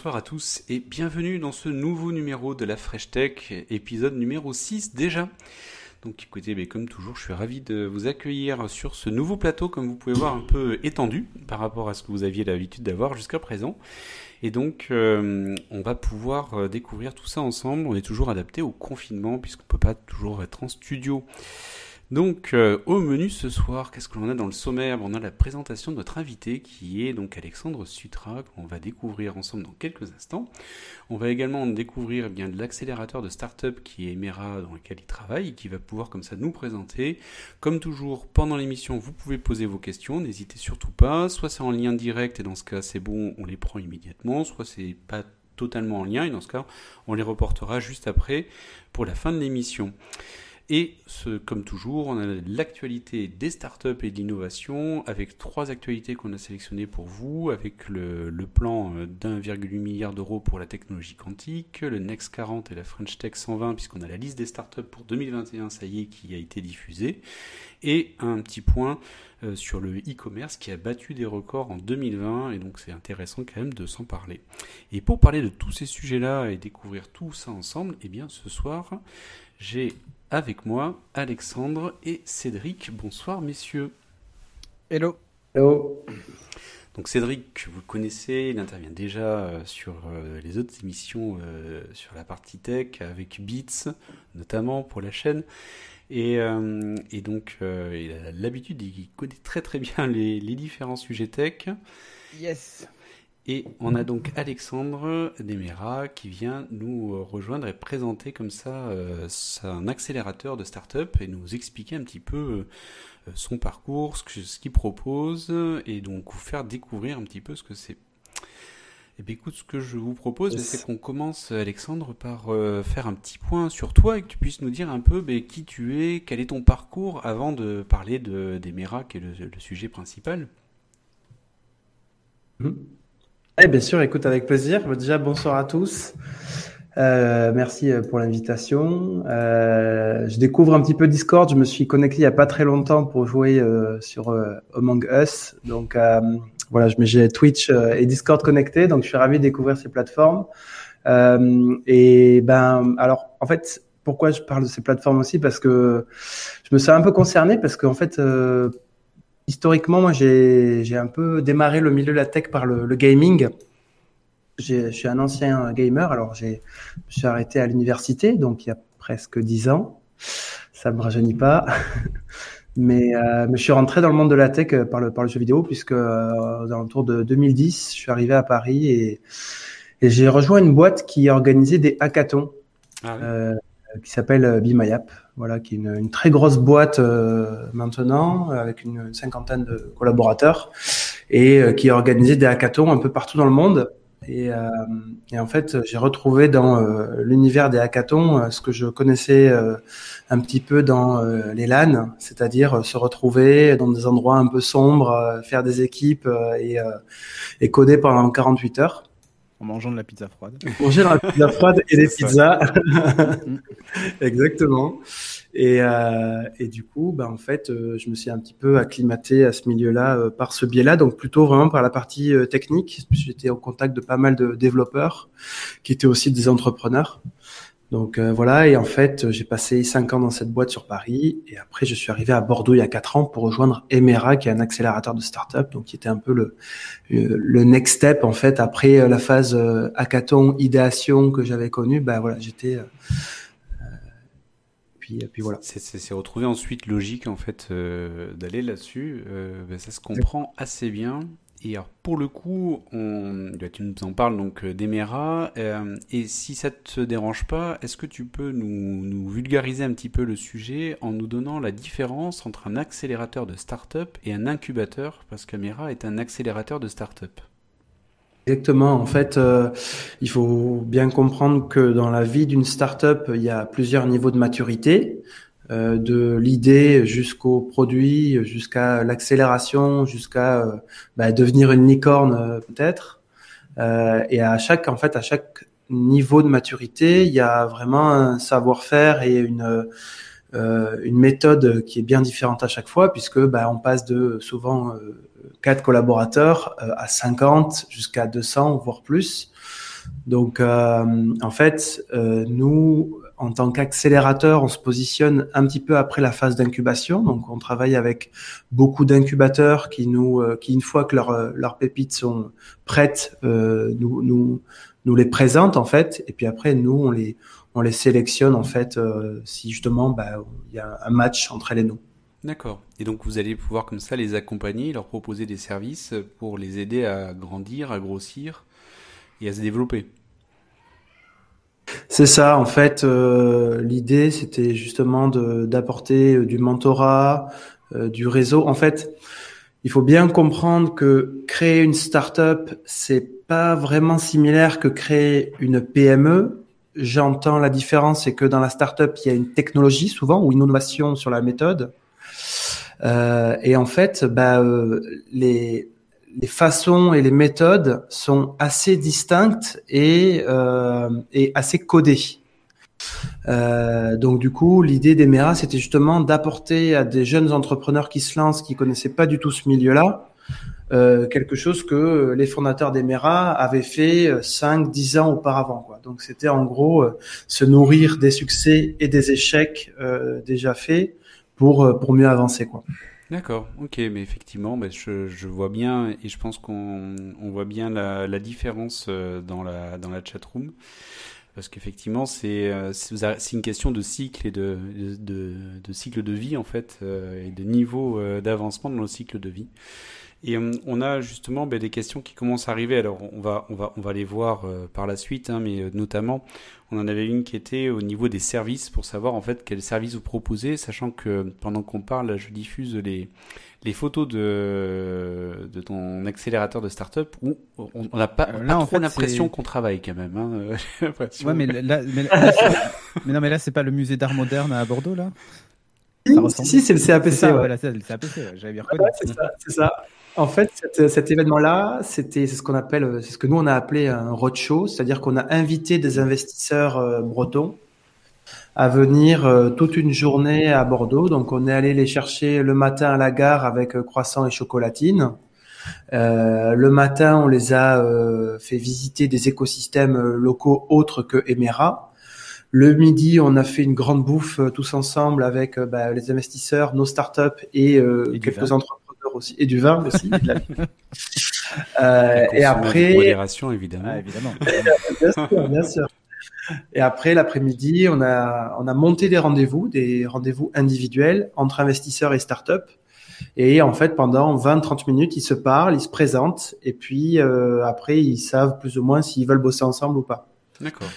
bonsoir à tous et bienvenue dans ce nouveau numéro de la Fresh Tech, épisode numéro 6 déjà. Donc écoutez, mais comme toujours, je suis ravi de vous accueillir sur ce nouveau plateau, comme vous pouvez voir, un peu étendu par rapport à ce que vous aviez l'habitude d'avoir jusqu'à présent. Et donc, euh, on va pouvoir euh, découvrir tout ça ensemble. On est toujours adapté au confinement, puisqu'on ne peut pas toujours être en studio. Donc, euh, au menu ce soir, qu'est-ce que l'on a dans le sommaire? On a la présentation de notre invité qui est donc Alexandre Sutra, qu'on va découvrir ensemble dans quelques instants. On va également découvrir eh bien l'accélérateur de start-up qui est Emera, dans lequel il travaille, et qui va pouvoir comme ça nous présenter. Comme toujours, pendant l'émission, vous pouvez poser vos questions, n'hésitez surtout pas. Soit c'est en lien direct, et dans ce cas c'est bon, on les prend immédiatement, soit c'est pas totalement en lien, et dans ce cas, on les reportera juste après pour la fin de l'émission. Et ce, comme toujours, on a l'actualité des startups et de l'innovation avec trois actualités qu'on a sélectionnées pour vous, avec le, plan euh, d'1,8 milliard d'euros pour la technologie quantique, le Next 40 et la French Tech 120, puisqu'on a la liste des startups pour 2021, ça y est, qui a été diffusée, et un petit point euh, sur le e-commerce qui a battu des records en 2020, et donc c'est intéressant quand même de s'en parler. Et pour parler de tous ces sujets-là et découvrir tout ça ensemble, eh bien ce soir, j'ai avec moi Alexandre et Cédric. Bonsoir messieurs. Hello. Hello. Donc Cédric, vous le connaissez, il intervient déjà euh, sur euh, les autres émissions euh, sur la partie tech avec Beats notamment pour la chaîne. Et, donc il a l'habitude, il connaît très très bien les, les différents sujets tech. Yes. Et on a donc Alexandre Demera qui vient nous euh, rejoindre et présenter comme ça euh, un accélérateur de start-up et nous expliquer un petit peu euh, son parcours, ce qu'il propose et donc vous faire découvrir un petit peu ce que c'est. Et eh bien écoute, ce que je vous propose, c'est qu'on commence, Alexandre, par faire un petit point sur toi et que tu puisses nous dire un peu ben, qui tu es, quel est ton parcours avant de parler de d'Emera, qui est le, sujet principal. Mmh. Eh bien sûr, écoute avec plaisir. Déjà, bonsoir à tous. Euh, merci euh, pour l'invitation. Euh, je découvre un petit peu Discord. Je me suis connecté il n'y a pas très longtemps pour jouer sur Among Us. Donc voilà, j'ai Twitch et Discord connectés. Donc je suis ravi de découvrir ces plateformes. et ben alors en fait, pourquoi je parle de ces plateformes aussi? Parce que je me sens un peu concerné parce qu'en fait historiquement, moi, j'ai un peu démarré le milieu de la tech par le, gaming. Je suis un ancien gamer, alors je suis arrêté à l'université, donc il y a presque dix ans. Ça me rajeunit pas. mais, euh, mais, je suis rentré dans le monde de la tech par le, par le jeu vidéo, puisque euh, dans tour de 2010, je suis arrivé à Paris et, et j'ai rejoint une boîte qui organisait des hackathons. Ah euh, qui s'appelle My App voilà, qui est une, très grosse boîte euh, maintenant, avec une, cinquantaine de collaborateurs, et euh, qui a organisé des hackathons un peu partout dans le monde. Et, euh, et en fait, j'ai retrouvé dans l'univers des hackathons ce que je connaissais un petit peu dans les LAN, c'est-à-dire se retrouver dans des endroits un peu sombres, faire des équipes et, et coder pendant 48 heures en mangeant de la pizza froide. Manger de la pizza froide et des pizzas. Exactement. Et, euh, et, du coup, bah, en fait, euh, je me suis un petit peu acclimaté à ce milieu-là euh, par ce biais-là, donc plutôt vraiment par la partie technique. J'étais au contact de pas mal de développeurs qui étaient aussi des entrepreneurs. Donc euh, voilà, et en fait, j'ai passé cinq ans dans cette boîte sur Paris, et après, je suis arrivé à Bordeaux il y a quatre ans pour rejoindre Emera, qui est un accélérateur de start-up, donc qui était un peu le, euh, le next step en fait après euh, la phase hackathon, idéation que j'avais connue. Ben voilà, j'étais puis, puis voilà. C'est retrouvé ensuite logique en fait d'aller là-dessus. Ben, ça se comprend assez bien. Et alors, pour le coup, on, tu nous en parles donc euh, d'Emera. Euh, et si ça te dérange pas, est-ce que tu peux nous, nous, vulgariser un petit peu le sujet en nous donnant la différence entre un accélérateur de start-up et un incubateur? Parce qu'Emera est un accélérateur de start-up. Exactement. En fait, euh, il faut bien comprendre que dans la vie d'une start-up, il y a plusieurs niveaux de maturité. Euh, de l'idée jusqu'au produit, jusqu'à l'accélération, jusqu'à euh, bah, devenir une licorne euh, peut-être. et à chaque, en fait, à chaque niveau de maturité, il y a vraiment un savoir-faire et une une méthode qui est bien différente à chaque fois, puisque bah, on passe de souvent quatre collaborateurs à 50 jusqu'à 200 voire plus. Donc, en fait, nous, en tant qu'accélérateur, on se positionne un petit peu après la phase d'incubation. Donc, on travaille avec beaucoup d'incubateurs qui nous, qui une fois que leurs leurs pépites sont prêtes, nous, nous, nous les présentent en fait. Et puis après, nous, on les, on les sélectionne en fait euh, si justement bah, il y a un match entre elles et nous. D'accord. Et donc vous allez pouvoir comme ça les accompagner, leur proposer des services pour les aider à grandir, à grossir et à se développer. C'est ça, en fait, euh, l'idée c'était justement d'apporter euh, du mentorat, du réseau. En fait, il faut bien comprendre que créer une startup, c'est pas vraiment similaire que créer une PME j'entends la différence, c'est que dans la startup, il y a une technologie souvent ou une innovation sur la méthode. Euh, et en fait, bah, euh, les, les façons et les méthodes sont assez distinctes et, euh, et assez codées. Euh, donc du coup, l'idée d'Emera, c'était justement d'apporter à des jeunes entrepreneurs qui se lancent, qui connaissaient pas du tout ce milieu-là, euh, quelque chose que les fondateurs d'Emera avaient fait 5-10 euh, ans auparavant. Quoi. Donc c'était en gros euh, se nourrir des succès et des échecs euh, déjà faits pour, pour mieux avancer. Quoi. D'accord, ok, mais effectivement, je, je, vois bien et je pense qu'on on voit bien la, la, différence dans la, dans la chat room. Parce qu'effectivement, c'est c'est une question de cycle et de, de, de, cycle de vie, en fait, et de niveau d'avancement dans le cycle de vie. Et euh, on a justement ben, des questions qui commencent à arriver. Alors on va, on va, on va les voir euh, par la suite, hein, mais euh, notamment on en avait une qui était au niveau des services pour savoir en fait quels services vous proposez, sachant que pendant qu'on parle, je diffuse les, les photos de, de ton accélérateur de start-up où on n'a pas, là, pas trop l'impression qu'on travaille quand même. Hein, ouais, mais là, mais, mais non, mais là c'est pas le musée d'art moderne à Bordeaux là? Si, c'est le CAPC. C'est ouais. le CAPC, j'avais bien reconnu. c'est ça, c'est ça. En fait, cet, événement-là, c'était c'est ce qu'on appelle, c'est ce que nous on a appelé un roadshow, c'est-à-dire qu'on a invité des investisseurs euh, bretons à venir euh, toute une journée à Bordeaux. Donc, on est allé les chercher le matin à la gare avec euh, croissant et chocolatine. Euh, le matin, on les a fait visiter des écosystèmes locaux autres que Emera. Le midi, on a fait une grande bouffe tous ensemble avec bah, les investisseurs, nos startups et, et quelques entreprises aussi et du vin aussi. euh, et après, modération évidemment. Ah, évidemment. bien sûr, bien sûr. Et après l'après-midi, on a on a monté des rendez-vous, des rendez-vous individuels entre investisseurs et startups. Et en fait, pendant 20-30 minutes, ils se parlent, ils se présentent, et puis euh, après, ils savent plus ou moins s'ils veulent bosser ensemble ou pas. D'accord.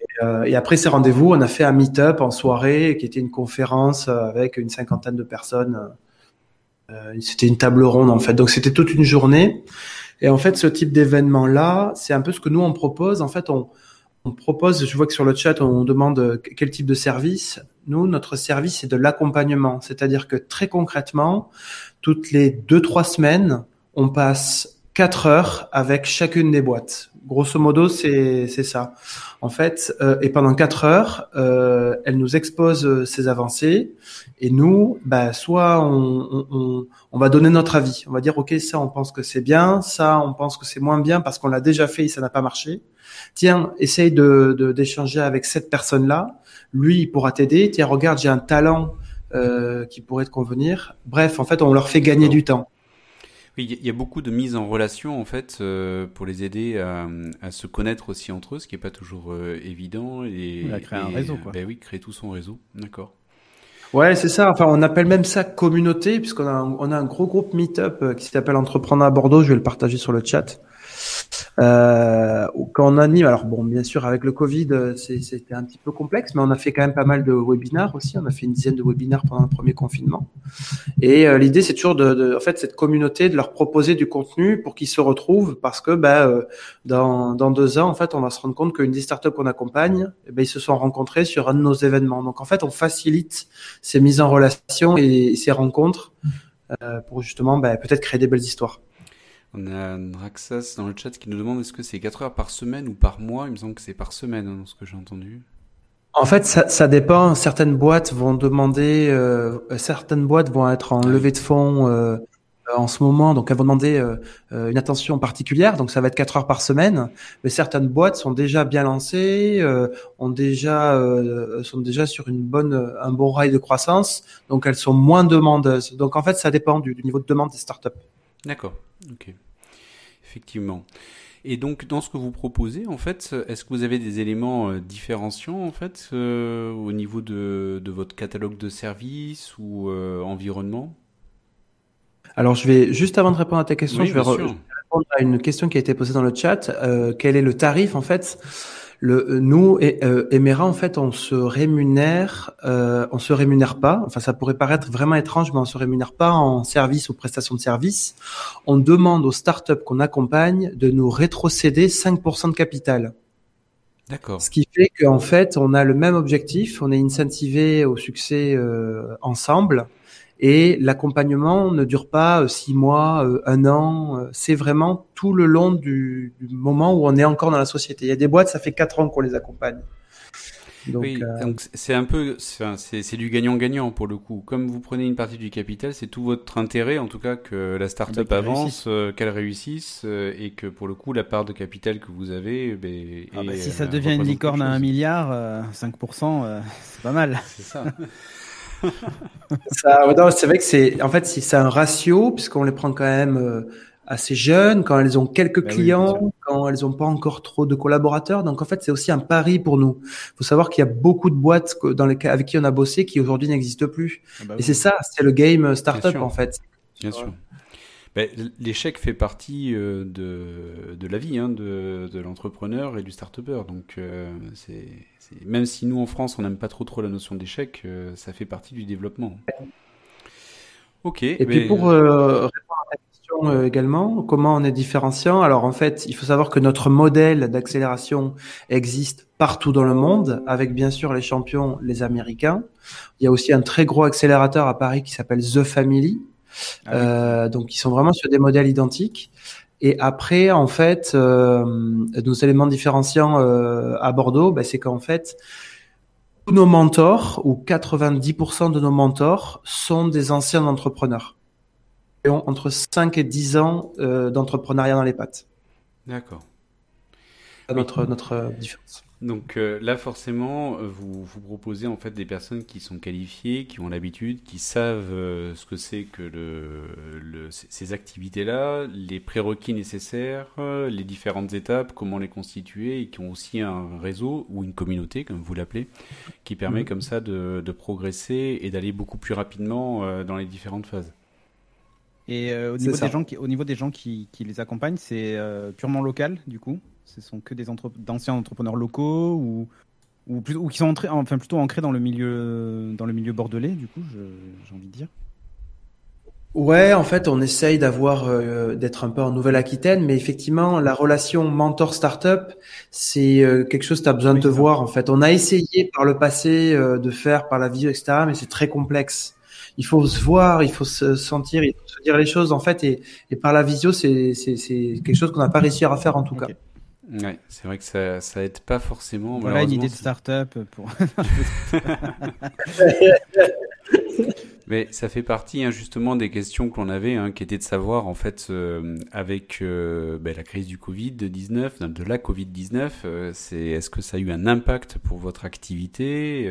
Et, euh, et, après ces rendez-vous, on a fait un meet-up en soirée, qui était une conférence avec une cinquantaine de personnes euh, c'était une table ronde en fait. Donc c'était toute une journée. Et en fait, ce type d'événement là, c'est un peu ce que nous on propose. En fait, on, on propose, je vois que sur le chat, on demande quel type de service. Nous, notre service, c'est de l'accompagnement. C'est-à-dire que très concrètement, toutes les deux, trois semaines, on passe quatre heures avec chacune des boîtes. Grosso modo, c'est ça. En fait, euh, et pendant quatre heures, euh, elle nous expose ses avancées et nous, bah, soit on, on, on, va donner notre avis. On va dire, OK, ça, on pense que c'est bien. Ça, on pense que c'est moins bien parce qu'on l'a déjà fait et ça n'a pas marché. Tiens, essaye de d'échanger avec cette personne-là. Lui, il pourra t'aider. Tiens, regarde, j'ai un talent euh, qui pourrait te convenir. Bref, en fait, on leur fait gagner du temps. Oui, il y a beaucoup de mise en relation en fait euh, pour les aider à, à, se connaître aussi entre eux, ce qui n'est pas toujours euh, évident. Et, créer un réseau, quoi. Ben oui, créer tout son réseau. D'accord. Ouais, c'est ça. Enfin, on appelle même ça communauté, puisqu'on a, un, on a un gros groupe Meetup euh, qui s'appelle Entreprendre à Bordeaux. Je vais le partager sur le chat. Euh, quand on anime, alors bon, bien sûr, avec le Covid, euh, c'était un petit peu complexe, mais on a fait quand même pas mal de webinars aussi. On a fait une dizaine de webinars pendant le premier confinement. Et euh, l'idée, c'est toujours de, de, en fait, cette communauté, de leur proposer du contenu pour qu'ils se retrouvent, parce que bah, euh, dans, dans deux ans, en fait, on va se rendre compte qu'une des startups qu'on accompagne, eh ben, ils se sont rencontrés sur un de nos événements. Donc, en fait, on facilite ces mises en relation et ces rencontres euh, pour justement bah, peut-être créer des belles histoires. On a Raxas dans le chat qui nous demande est-ce que c'est 4 heures par semaine ou par mois? Il me semble que c'est par semaine, hein, dans ce que j'ai entendu. En fait, ça, ça, dépend. Certaines boîtes vont demander, euh, certaines boîtes vont être en levée de fonds euh, en ce moment, donc elles vont demander euh, une attention particulière, donc ça va être quatre heures par semaine. Mais certaines boîtes sont déjà bien lancées, ont déjà sont déjà sur une bonne un bon rail de croissance, donc elles sont moins demandeuses. Donc en fait, ça dépend du, du niveau de demande des startups. D'accord, ok, effectivement. Et donc, dans ce que vous proposez, en fait, est-ce que vous avez des éléments euh, différenciants, en fait, euh, au niveau de, de, votre catalogue de services ou euh, environnement? Alors, je vais, juste avant de répondre à ta question, je, vais répondre à une question qui a été posée dans le chat. quel est le tarif, en fait? Le, nous, et, euh, Emera, en fait, on se rémunère, euh, on se rémunère pas. Enfin, ça pourrait paraître vraiment étrange, mais on se rémunère pas en service ou prestation de service. On demande aux startups qu'on accompagne de nous rétrocéder 5% de capital. D'accord. Ce qui fait qu'en fait, on a le même objectif, on est incentivé au succès euh, ensemble. Et l'accompagnement ne dure pas euh, six mois, euh, un an. Euh, c'est vraiment tout le long du, moment où on est encore dans la société. Il y a des boîtes, ça fait quatre ans qu'on les accompagne. Donc, oui, donc c'est un peu, c'est du gagnant-gagnant pour le coup. Comme vous prenez une partie du capital, c'est tout votre intérêt, en tout cas, que la startup up avance, qu'elle réussisse, et que pour le coup, la part de capital que vous avez, ben, ah bah, si ça devient une licorne à un milliard, 5%, c'est pas mal. C'est ça. c'est vrai que c'est, en fait, c'est un ratio puisqu'on les prend quand même euh, assez jeunes, quand elles ont quelques ben clients, quand elles n'ont pas encore trop de collaborateurs. Donc en fait, c'est aussi un pari pour nous. Il faut savoir qu'il y a beaucoup de boîtes dans les, avec qui on a bossé qui aujourd'hui n'existent plus. Ah bah Et c'est ça, c'est le game startup en fait. Bien sûr. Ben, l'échec fait partie euh, de, de la vie hein, de, de l'entrepreneur et du start-upper. Donc, euh, c'est même si nous en France on n'aime pas trop trop la notion d'échec, euh, ça fait partie du développement. Ok. Et puis pour répondre à ta question également, comment on est différenciant? Alors en fait, il faut savoir que notre modèle d'accélération existe partout dans le monde, avec bien sûr les champions, les Américains. Il y a aussi un très gros accélérateur à Paris qui s'appelle The Family, ah euh, donc ils sont vraiment sur des modèles identiques. Et après, en fait, euh, nos éléments différenciants euh, à Bordeaux, bah, c'est qu'en fait, tous nos mentors, ou 90% de nos mentors, sont des anciens entrepreneurs. Ils ont entre 5 et 10 ans d'entrepreneuriat dans les pattes. D'accord. Notre, notre différence. Donc euh, là, forcément, euh, vous, vous proposez en fait des personnes qui sont qualifiées, qui ont l'habitude, qui savent euh, ce que c'est que le, le ces activités-là, les prérequis nécessaires, les différentes étapes, comment les constituer, et qui ont aussi un réseau ou une communauté, comme vous l'appelez, qui permet mhm. comme ça de, de progresser et d'aller beaucoup plus rapidement dans les différentes phases. Et au, niveau des gens qui, au niveau des gens qui, qui les accompagnent, c'est purement local, du coup? Ce sont que des d'anciens entrepreneurs locaux ou, ou, ou qui sont entrés, enfin, plutôt ancrés dans le milieu, dans le milieu bordelais, du coup, j'ai envie de dire Ouais, en fait, on essaye d'avoir euh, d'être un peu en Nouvelle-Aquitaine, mais effectivement, la relation mentor-startup, c'est euh, quelque chose que tu as besoin de te voir. En fait, on a essayé par le passé euh, de faire par la vie, etc., mais c'est très complexe. Il faut se voir, il faut se sentir, il faut se dire les choses, en fait, et, et par la visio, c'est quelque chose qu'on n'a pas réussi à faire en tout cas. Ouais, c'est vrai que ça, ça aide pas forcément. Voilà une idée de start-up pour. Mais ça fait partie hein, justement des questions que l'on avait, hein, qui étaient de savoir en fait euh, avec euh, ben, la crise du Covid 19, de la Covid 19, euh, c'est est-ce que ça a eu un impact pour votre activité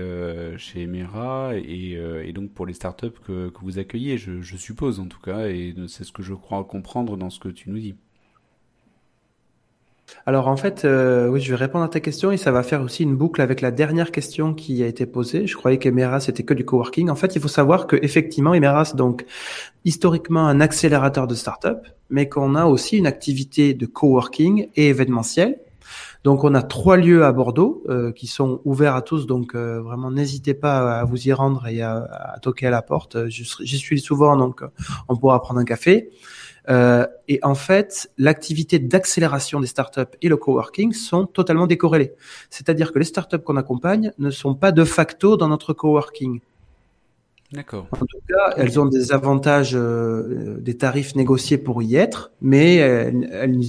chez Emera et, et, donc pour les startups que, que vous accueillez, je, je suppose en tout cas, et c'est ce que je crois comprendre dans ce que tu nous dis. Alors en fait, euh, oui, je vais répondre à ta question et ça va faire aussi une boucle avec la dernière question qui a été posée. Je croyais qu'Emera c'était que du coworking. En fait, il faut savoir que effectivement, Emera donc historiquement un accélérateur de start-up, mais qu'on a aussi une activité de coworking et événementiel. Donc on a trois lieux à Bordeaux euh, qui sont ouverts à tous, donc euh, vraiment n'hésitez pas à vous y rendre et à, à toquer à la porte. J'y suis souvent, donc on pourra prendre un café. Euh, et en fait, l'activité d'accélération des startups et le coworking sont totalement décorrélés. C'est-à-dire que les startups qu'on accompagne ne sont pas de facto dans notre coworking. D'accord. En tout cas, elles ont des avantages, euh, des tarifs négociés pour y être, mais elles,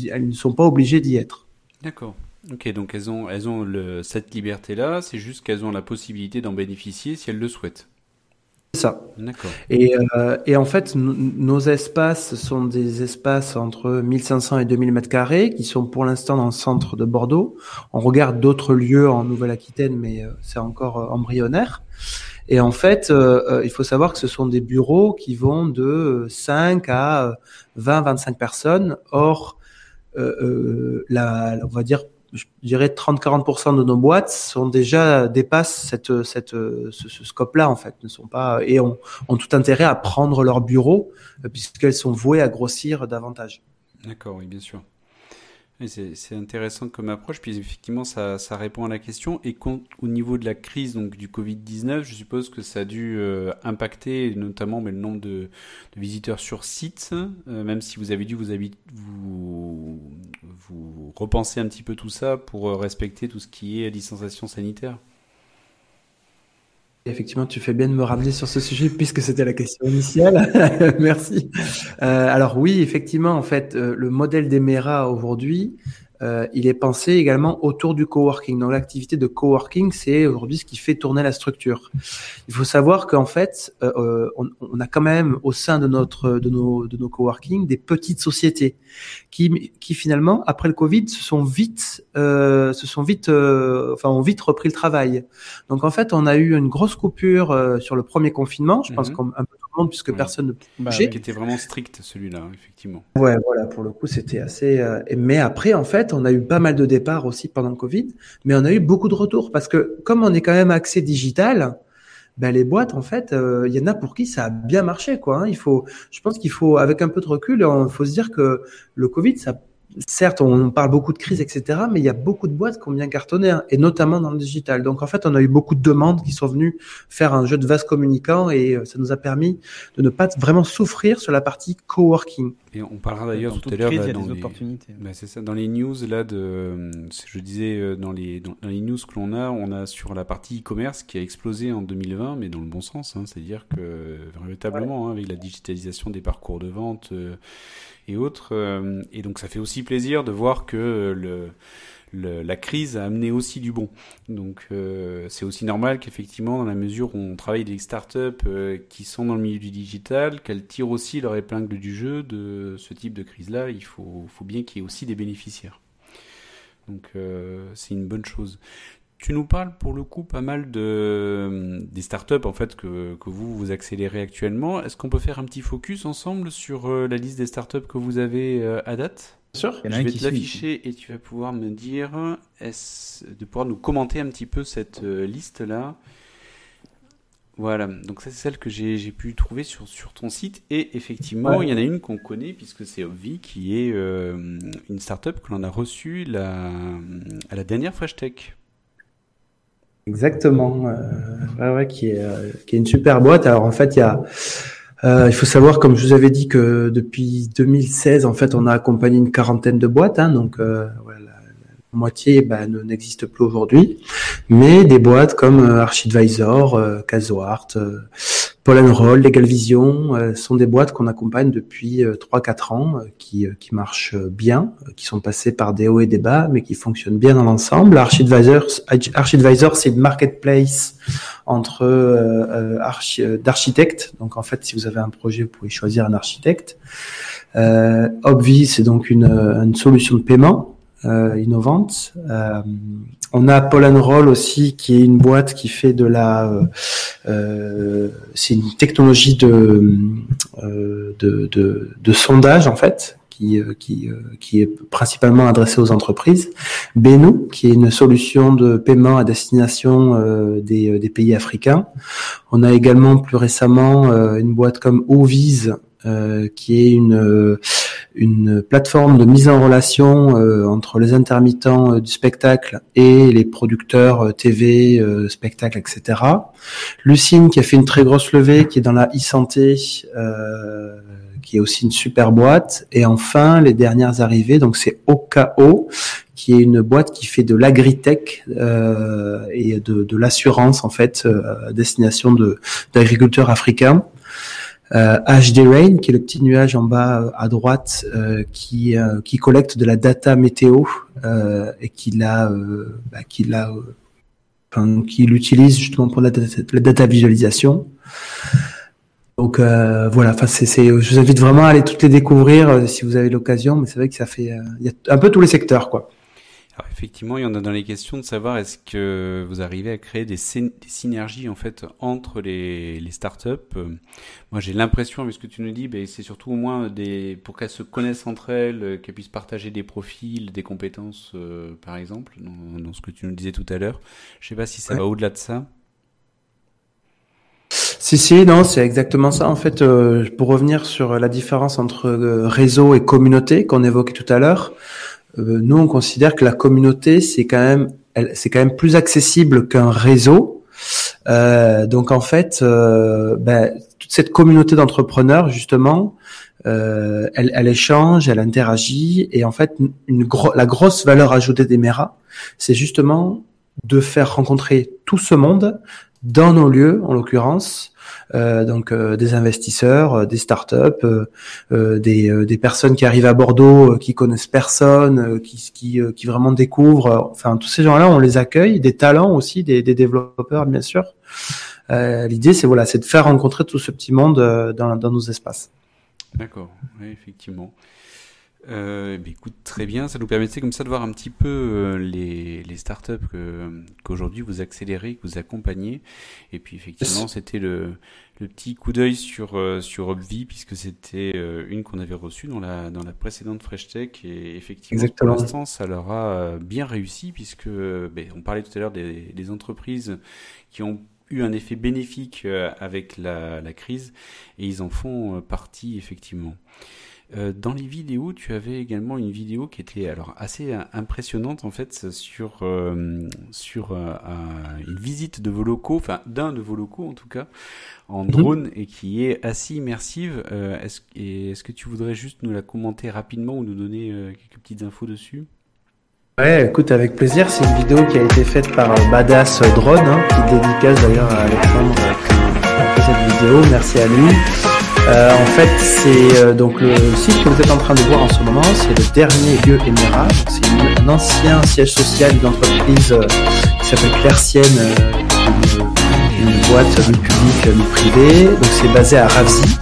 elles, ne sont pas obligées d'y être. D'accord. Ok, donc elles ont, elles ont le, cette liberté-là, c'est juste qu'elles ont la possibilité d'en bénéficier si elles le souhaitent. Ça. Et, euh, et en fait, nos espaces sont des espaces entre 1500 et 2000 mètres carrés qui sont pour l'instant dans le centre de Bordeaux. On regarde d'autres lieux en Nouvelle-Aquitaine, mais euh, c'est encore euh, embryonnaire. Et en fait, il faut savoir que ce sont des bureaux qui vont de 5 à 20-25 personnes. Or, la, on va dire je dirais 30-40% de nos boîtes sont déjà dépassent cette, cette, ce, scope-là en fait, ne sont pas et ont, ont tout intérêt à prendre leur bureau euh, puisqu'elles sont vouées à grossir davantage. D'accord, oui, bien sûr. C'est intéressant comme approche, puis effectivement ça, répond à la question. Et au niveau de la crise donc, du Covid-19, je suppose que ça a dû euh, impacter notamment mais le nombre de, visiteurs sur site, euh, même si vous avez dû vous, vous, vous repenser un petit peu tout ça pour euh, respecter tout ce qui est distanciation sanitaire. Effectivement, tu fais bien de me ramener sur ce sujet puisque c'était la question initiale. Merci. Euh, alors oui, effectivement, en fait, euh, le modèle d'Emera aujourd'hui, euh, il est pensé également autour du coworking. Donc l'activité de coworking, c'est aujourd'hui ce qui fait tourner la structure. Il faut savoir qu'en fait, euh, euh, on, on, a quand même au sein de notre de nos de nos coworking des petites sociétés qui qui finalement après le Covid se sont vite euh, se sont vite euh, enfin ont vite repris le travail. Donc en fait, on a eu une grosse coupure sur le premier confinement. Je pense mhm. qu'un peu puisque personne ne bah, Qui était vraiment strict celui-là, effectivement. Ouais, voilà, pour le coup, c'était assez. Euh, mais après, en fait, on a eu pas mal de départs aussi pendant le Covid, mais on a eu beaucoup de retours parce que comme on est quand même accès digital, ben les boîtes, en fait, euh, il y en a pour qui ça a bien marché, quoi. Hein. Il faut, je pense qu'il faut, avec un peu de recul, il faut se dire que le Covid, ça certes, on parle beaucoup de crise, etc., mais il y a beaucoup de boîtes qui ont bien cartonné, hein, et notamment dans le digital. Donc, en fait, on a eu beaucoup de demandes qui sont venues faire un jeu de vase communicant, et euh, ça nous a permis de ne pas vraiment souffrir sur la partie coworking. Et on parlera d'ailleurs tout à l'heure dans les opportunités. Bah, c'est ça, dans les news là de, je disais euh, dans les dans, les news que l'on a, on a sur la partie e-commerce qui a explosé en 2020, mais dans le bon sens, hein, c'est-à-dire que véritablement hein, avec la digitalisation des parcours de vente. Euh, et autres. Euh, et donc ça fait aussi plaisir de voir que la crise a amené aussi du bon. Donc euh, c'est aussi normal qu'effectivement, dans la mesure où on travaille des startups euh, qui sont dans le milieu du digital, qu'elles tirent aussi leur épingle du jeu de ce type de crise-là. Il faut, faut bien qu'il y ait aussi des bénéficiaires. Donc c'est une bonne chose. Tu nous parles pour le coup pas mal de des startups en fait que, que vous vous accélérez actuellement. Est-ce qu'on peut faire un petit focus ensemble sur euh, la liste des startups que vous avez euh, à date? Bien sûr. Je vais te l'afficher et tu vas pouvoir me dire est de pouvoir nous commenter un petit peu cette euh, liste là. Voilà, donc ça c'est celle que j'ai pu trouver sur, sur ton site. Et effectivement, il y en a une qu'on connaît puisque c'est Obvi qui est une startup que l'on a reçue la, à la dernière Fresh Tech. Exactement. Euh, ouais, ouais, qui est, euh, qui est une super boîte. Alors en fait, il y a, euh, il faut savoir, comme je vous avais dit, que depuis 2016, en fait, on a accompagné une quarantaine de boîtes. Hein, donc euh, moitié bah, n'existe plus aujourd'hui, mais des boîtes comme euh, Archidvisor, euh, Casoart, euh, Roll, Legal Vision euh, sont des boîtes qu'on accompagne depuis 3-4 ans, qui, qui marchent bien, qui sont passées par des hauts et des bas, mais qui fonctionnent bien dans l'ensemble. Archidvisor, Archidvisor c'est une marketplace entre d'architectes. Donc en fait, si vous avez un projet, vous pouvez choisir un architecte. Euh, Obvi, c'est donc une, une solution de paiement euh, innovante. Euh, on a Paul Roll aussi, qui est une boîte qui fait de la, euh, c'est une technologie de, de, de, de, sondage en fait, qui, qui, est principalement adressée aux entreprises. Benu, qui est une solution de paiement à destination des, des pays africains. On a également plus récemment une boîte comme Ovise, qui est une une plateforme de mise en relation euh, entre les intermittents euh, du spectacle et les producteurs euh, TV, spectacle, etc. Lucine qui a fait une très grosse levée, qui est dans la e-santé, qui est aussi une super boîte. Et enfin, les dernières arrivées, donc c'est OKO, qui est une boîte qui fait de l'agritech euh, et de, de l'assurance en fait à destination de d'agriculteurs africains euh, HD Rain, qui est le petit nuage en bas euh, à droite, euh, qui euh, qui collecte de la data météo et qui l'a bah, qui l'a enfin, qui l'utilise justement pour la data, visualisation. Donc voilà, enfin c'est, je vous invite vraiment à aller toutes les découvrir si vous avez l'occasion, mais c'est vrai que ça fait, il y a un peu tous les secteurs quoi. Alors effectivement, il y en a dans les questions de savoir est-ce que vous arrivez à créer des, synergies en fait entre les, les startups. Euh, moi, j'ai l'impression, avec ce que tu nous dis, ben, c'est surtout au moins des pour qu'elles se connaissent entre elles, euh, qu'elles puissent partager des profils, des compétences, euh, par exemple, dans, ce que tu nous disais tout à l'heure. Je sais pas si ça va au-delà de ça. Si, si, non, c'est exactement ça. En fait, pour revenir sur la différence entre réseau et communauté qu'on évoquait tout à l'heure, euh, nous on considère que la communauté c'est quand même c'est quand même plus accessible qu'un réseau. Euh, donc en fait, euh, ben, toute cette communauté d'entrepreneurs justement, euh, elle, elle, échange, elle interagit et en fait une la grosse valeur ajoutée des MERA, c'est justement de faire rencontrer tout ce monde dans nos lieux en l'occurrence euh, donc euh, des investisseurs, euh, des startups, des, des personnes qui arrivent à Bordeaux, qui connaissent personne, qui, qui, qui vraiment découvrent. Enfin, tous ces gens-là, on les accueille, des talents aussi, des, des développeurs bien sûr. L'idée, c'est voilà, c'est de faire rencontrer tout ce petit monde dans, dans nos espaces. D'accord, oui, effectivement. Euh, bah, écoute, très bien. Ça nous permettait comme ça de voir un petit peu euh, les, les startups qu'aujourd'hui vous accélérez, que vous accompagnez. Et puis effectivement, c'était le, le petit coup d'œil sur, euh, sur Obvi, puisque c'était euh, une qu'on avait reçue dans la, dans la précédente Fresh Tech. Et effectivement, pour l'instant, ça leur a bien réussi, puisque bah, on parlait tout à l'heure des, des entreprises qui ont eu un effet bénéfique avec la, la crise, et ils en font partie effectivement. Euh, dans les vidéos, tu avais également une vidéo qui était alors assez euh, impressionnante en fait sur euh, sur une visite de vos locaux, enfin d'un de vos locaux en tout cas, en mhm. drone et qui est assez immersive. est-ce, est-ce que tu voudrais juste nous la commenter rapidement ou nous donner quelques petites infos dessus? Ouais, écoute, avec plaisir. C'est une vidéo qui a été faite par Badass Drone, hein, qui dédicace d'ailleurs à Alexandre pour cette vidéo. Merci à lui. Euh, en fait, c'est euh, donc le site que vous êtes en train de voir en ce moment, c'est le dernier lieu Emera. C'est un ancien siège social d'une entreprise euh, qui s'appelle Claircienne, une, une, boîte mi-publique, mi-privée. Donc c'est basé à Ravzi.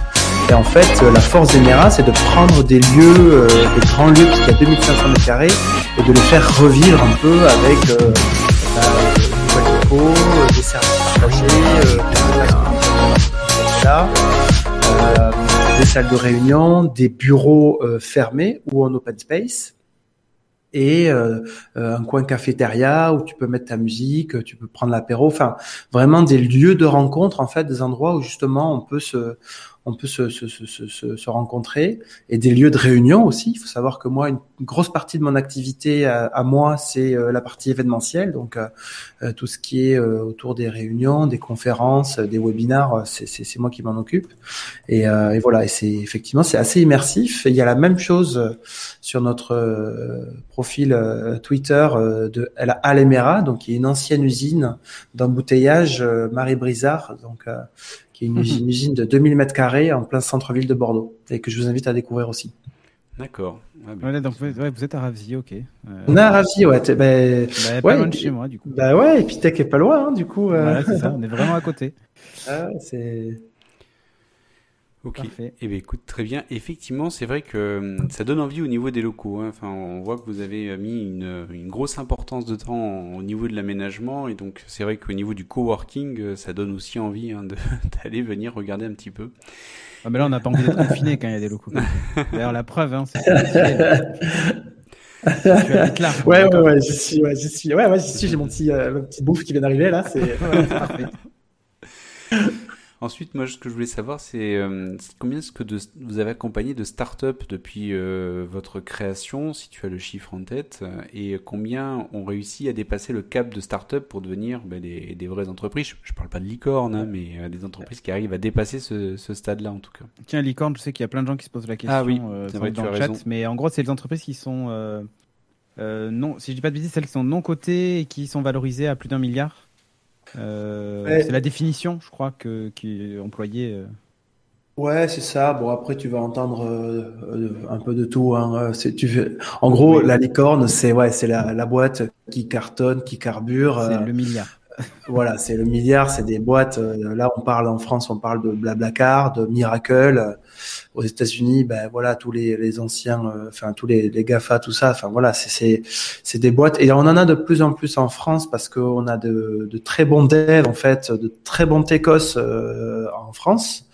Et en fait, la force d'Emera, c'est de prendre des lieux, des grands lieux, puisqu'il y a 2500 mètres carrés, et de les faire revivre un peu avec euh, bah, des services partagés, là. Euh, des salles de réunion, des bureaux euh, fermés ou en open space. Et euh, un coin cafétéria où tu peux mettre ta musique, tu peux prendre l'apéro, enfin vraiment des lieux de rencontre en fait, des endroits où justement on peut se on peut se, se, se, se, rencontrer et des lieux de réunion aussi. Il faut savoir que moi, une grosse partie de mon activité à, moi, c'est euh, la partie événementielle, donc euh, euh, tout ce qui est autour des réunions, des conférences, des webinars, c'est moi qui m'en occupe. Et, et, voilà, et c'est effectivement c'est assez immersif. il y a la même chose sur notre profil Twitter de Alemera, donc qui est une ancienne usine d'embouteillage Marie Brizard, donc une, mhm. usine, de 2000 mètres carrés en plein centre-ville de Bordeaux et que je vous invite à découvrir aussi. D'accord. donc vous êtes à Ravzi, ok. Euh, on est à Ravzi, ouais. Bah, bah, pas loin de chez moi, du coup. Bah ouais, et puis Tech est pas loin, hein, du coup. Euh... c'est ça, on est vraiment à côté. Ah, c'est. Ok. Eh bien, écoute, très bien. Effectivement, c'est vrai que hum, ça donne envie au niveau des locaux. Hein. Enfin, on voit que vous avez euh, mis une, une grosse importance de temps au niveau de l'aménagement. Et donc, c'est vrai qu'au niveau du coworking, euh, ça donne aussi envie hein, d'aller venir regarder un petit peu. Ah, mais là, on n'a pas envie d'être confiné quand il y a des locaux. D'ailleurs, la preuve, hein, c'est tu là. Ouais, ouais, ouais, j'y suis, ouais, j'y suis. Ouais, ouais, j'y suis. J'ai mon petit, euh, petit bouffe qui vient d'arriver là. C'est parfait. Ensuite, moi, ce que je voulais savoir, c'est euh, combien est-ce que vous avez accompagné de start-up depuis euh, votre création, si tu as le chiffre en tête, euh, et combien ont réussi à dépasser le cap de start-up pour devenir ben, des, des, vraies entreprises? Je ne parle pas de licorne, hein, mais des entreprises qui arrivent à dépasser ce, ce stade-là, en tout cas. Tiens, licorne, je sais qu'il y a plein de gens qui se posent la question ah, oui, dans le chat, mais en gros, c'est les entreprises qui sont, non, si je dis pas de bêtises, celles qui sont non cotées et qui sont valorisées à plus d'un milliard. Euh, c'est la définition, je crois, que, qui est employée. Euh. Ouais, c'est ça. Bon, après, tu vas entendre euh, un peu de tout. Hein. Tu En gros, la licorne, c'est ouais, c'est la, la, boîte qui cartonne, qui carbure. C'est le milliard. Voilà, c'est le milliard, c'est des boîtes. là, on parle en France, on parle de Blablacar, de Miracle. aux États-Unis, ben voilà, tous les, les anciens, enfin tous les, les Gafa, tout ça. Enfin voilà, c'est c'est des boîtes et on en a de plus en plus en France parce qu'on a de, de très bons devs en fait, de très bons techos en France.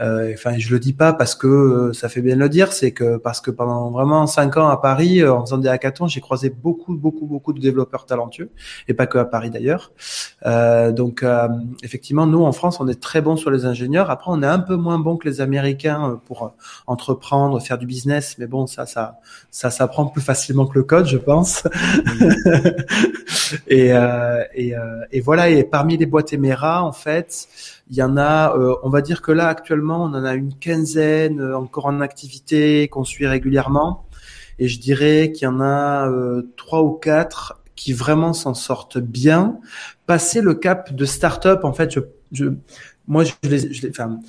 Euh, enfin, je le dis pas parce que euh, ça fait bien le dire, c'est que parce que pendant vraiment cinq ans à Paris, euh, en faisant des hackathons, j'ai croisé beaucoup, beaucoup, beaucoup de développeurs talentueux, et pas que à Paris d'ailleurs. Euh, donc, effectivement, nous en France, on est très bons sur les ingénieurs. Après, on est un peu moins bons que les Américains pour entreprendre, faire du business, mais bon, ça, ça, ça s'apprend plus facilement que le code, je pense. et, et, et voilà. Et parmi les boîtes Emera, en fait. Il y en a, euh, on va dire que là actuellement, on en a une quinzaine euh, encore en activité qu'on suit régulièrement, et je dirais qu'il y en a euh, trois ou quatre qui vraiment s'en sortent bien. Passer le cap de start-up, en fait, je, je moi, je les, je les, enfin,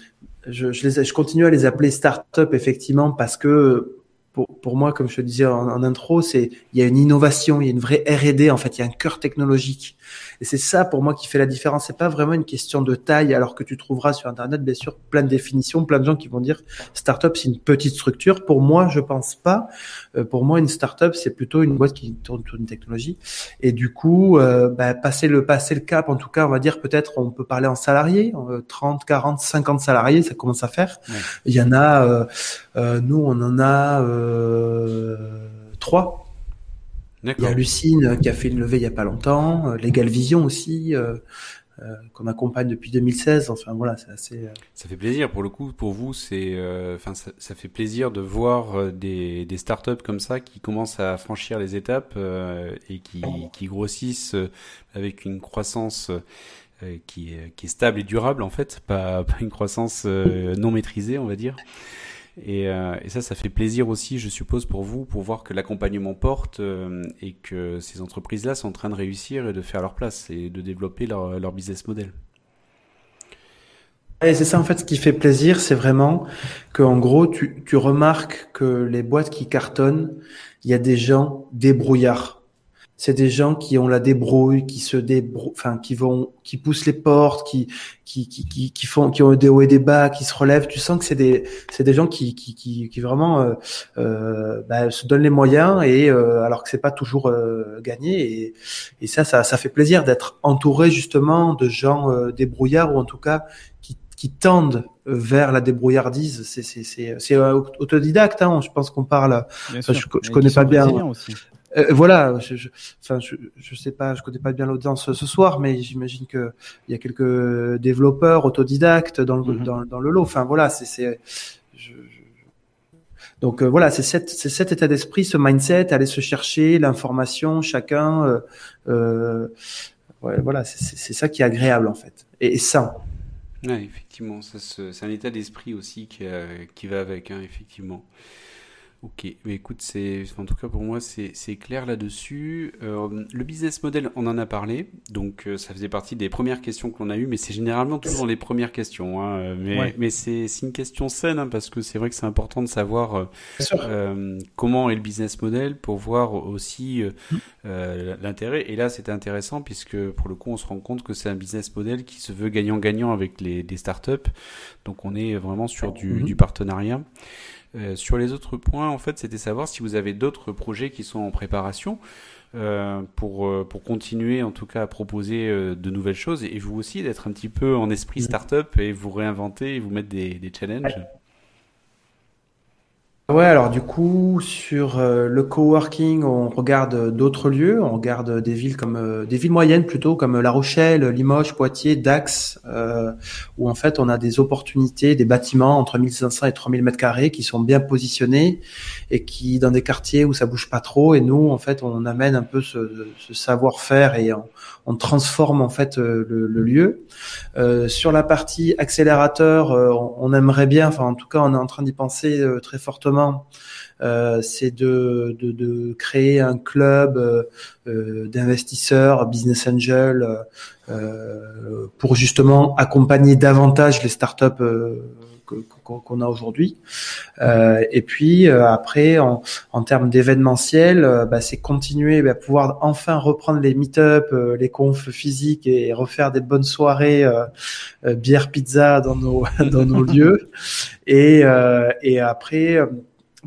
je, je, les, je continue à les appeler start-up effectivement parce que pour, pour moi, comme je te disais en, en intro, c'est il y a une innovation, il y a une vraie R&D en fait, il y a un cœur technologique. Et c'est ça pour moi qui fait la différence. C'est pas vraiment une question de taille, alors que tu trouveras sur Internet bien sûr plein de définitions, plein de gens qui vont dire startup c'est une petite structure. Pour moi, je pense pas. Euh, pour moi, une startup c'est plutôt une boîte qui tourne autour d'une technologie. Et du coup, euh, bah, passer le passer le cap, en tout cas, on va dire peut-être on peut parler en salariés, 30, 40, 50 salariés, ça commence à faire. Il y en a, euh, nous on en a trois il y a Lucine qui a fait une levée il y a pas longtemps, euh, Legal Vision aussi, euh, euh, qu'on accompagne depuis 2016. Enfin voilà, c'est assez. Ça fait plaisir pour le coup. Pour vous, c'est, enfin, ça, ça, fait plaisir de voir des, des startups comme ça qui commencent à franchir les étapes et qui, qui grossissent avec une croissance. qui, est, qui est stable et durable en fait, pas, pas une croissance non maîtrisée on va dire. Et, euh, et, ça, ça fait plaisir aussi, je suppose, pour vous, pour voir que l'accompagnement porte euh, et que ces entreprises-là sont en train de réussir et de faire leur place et de développer leur, business model. Et c'est ça en fait ce qui fait plaisir, c'est vraiment que en gros tu, tu remarques que les boîtes qui cartonnent, il y a des gens débrouillards c'est des gens qui ont la débrouille, qui se débrou... enfin qui vont, qui poussent les portes, qui qui, qui, qui, font, qui ont des hauts et des bas, qui se relèvent. Tu sens que c'est des c'est des gens qui qui, qui, qui vraiment euh, euh, bah, se donnent les moyens et euh, alors que c'est pas toujours euh, gagné et, et ça, ça ça fait plaisir d'être entouré justement de gens euh, débrouillards ou en tout cas qui qui tendent vers la débrouillardise. C'est c'est c'est c'est autodidacte. Hein. Je pense qu'on parle. je, je connais pas bien. Aussi. Euh, voilà, je, je, enfin, je, je sais pas, je connais pas bien l'audience ce soir, mais j'imagine que il y a quelques développeurs autodidactes dans le, mhm. dans, dans, le lot. Enfin, voilà, c'est, donc euh, voilà, c'est cet, cet état d'esprit, ce mindset, aller se chercher l'information, chacun. Euh, euh ouais, voilà, c'est ça qui est agréable en fait et, et sain. Ouais, effectivement, c'est un état d'esprit aussi qui, qui va avec, hein, effectivement. Ok, mais écoute, c'est en tout cas pour moi c'est clair là-dessus. Euh, le business model, on en a parlé, donc euh, ça faisait partie des premières questions que l'on a eues, mais c'est généralement toujours les premières questions. Hein, mais mais c'est une question saine hein, parce que c'est vrai que c'est important de savoir euh, comment est le business model pour voir aussi mmh. l'intérêt. Et là, c'était intéressant puisque pour le coup, on se rend compte que c'est un business model qui se veut gagnant-gagnant avec les, les startups. Donc on est vraiment sur du, mmh. du partenariat. Euh, sur les autres points, en fait, c'était savoir si vous avez d'autres projets qui sont en préparation euh, pour, euh, pour continuer en tout cas à proposer de nouvelles choses et vous aussi d'être un petit peu en esprit mm. startup et vous réinventer et vous mettre des, des challenges. Ouais, alors du coup, sur euh, le coworking, on regarde d'autres lieux, on regarde des villes comme euh, des villes moyennes plutôt, comme La Rochelle, Limoges, Poitiers, Dax, euh, où en fait on a des opportunités, des bâtiments entre 1500 et 3000 mètres carrés qui sont bien positionnés et qui dans des quartiers où ça bouge pas trop. Et nous, en fait, on amène un peu ce, savoir-faire et on, transforme en fait le, lieu. sur la partie accélérateur, on aimerait bien, enfin en tout cas, on est en train d'y penser très fortement c'est de, de, créer un club d'investisseurs, business angels, pour justement accompagner davantage les startups qu'on a aujourd'hui. Euh, et puis euh, après, en, en termes d'événementiel, euh, bah, c'est continuer bah, pouvoir enfin reprendre les meet-up, les confs physiques et refaire des bonnes soirées bière pizza dans nos dans nos lieux. Et et après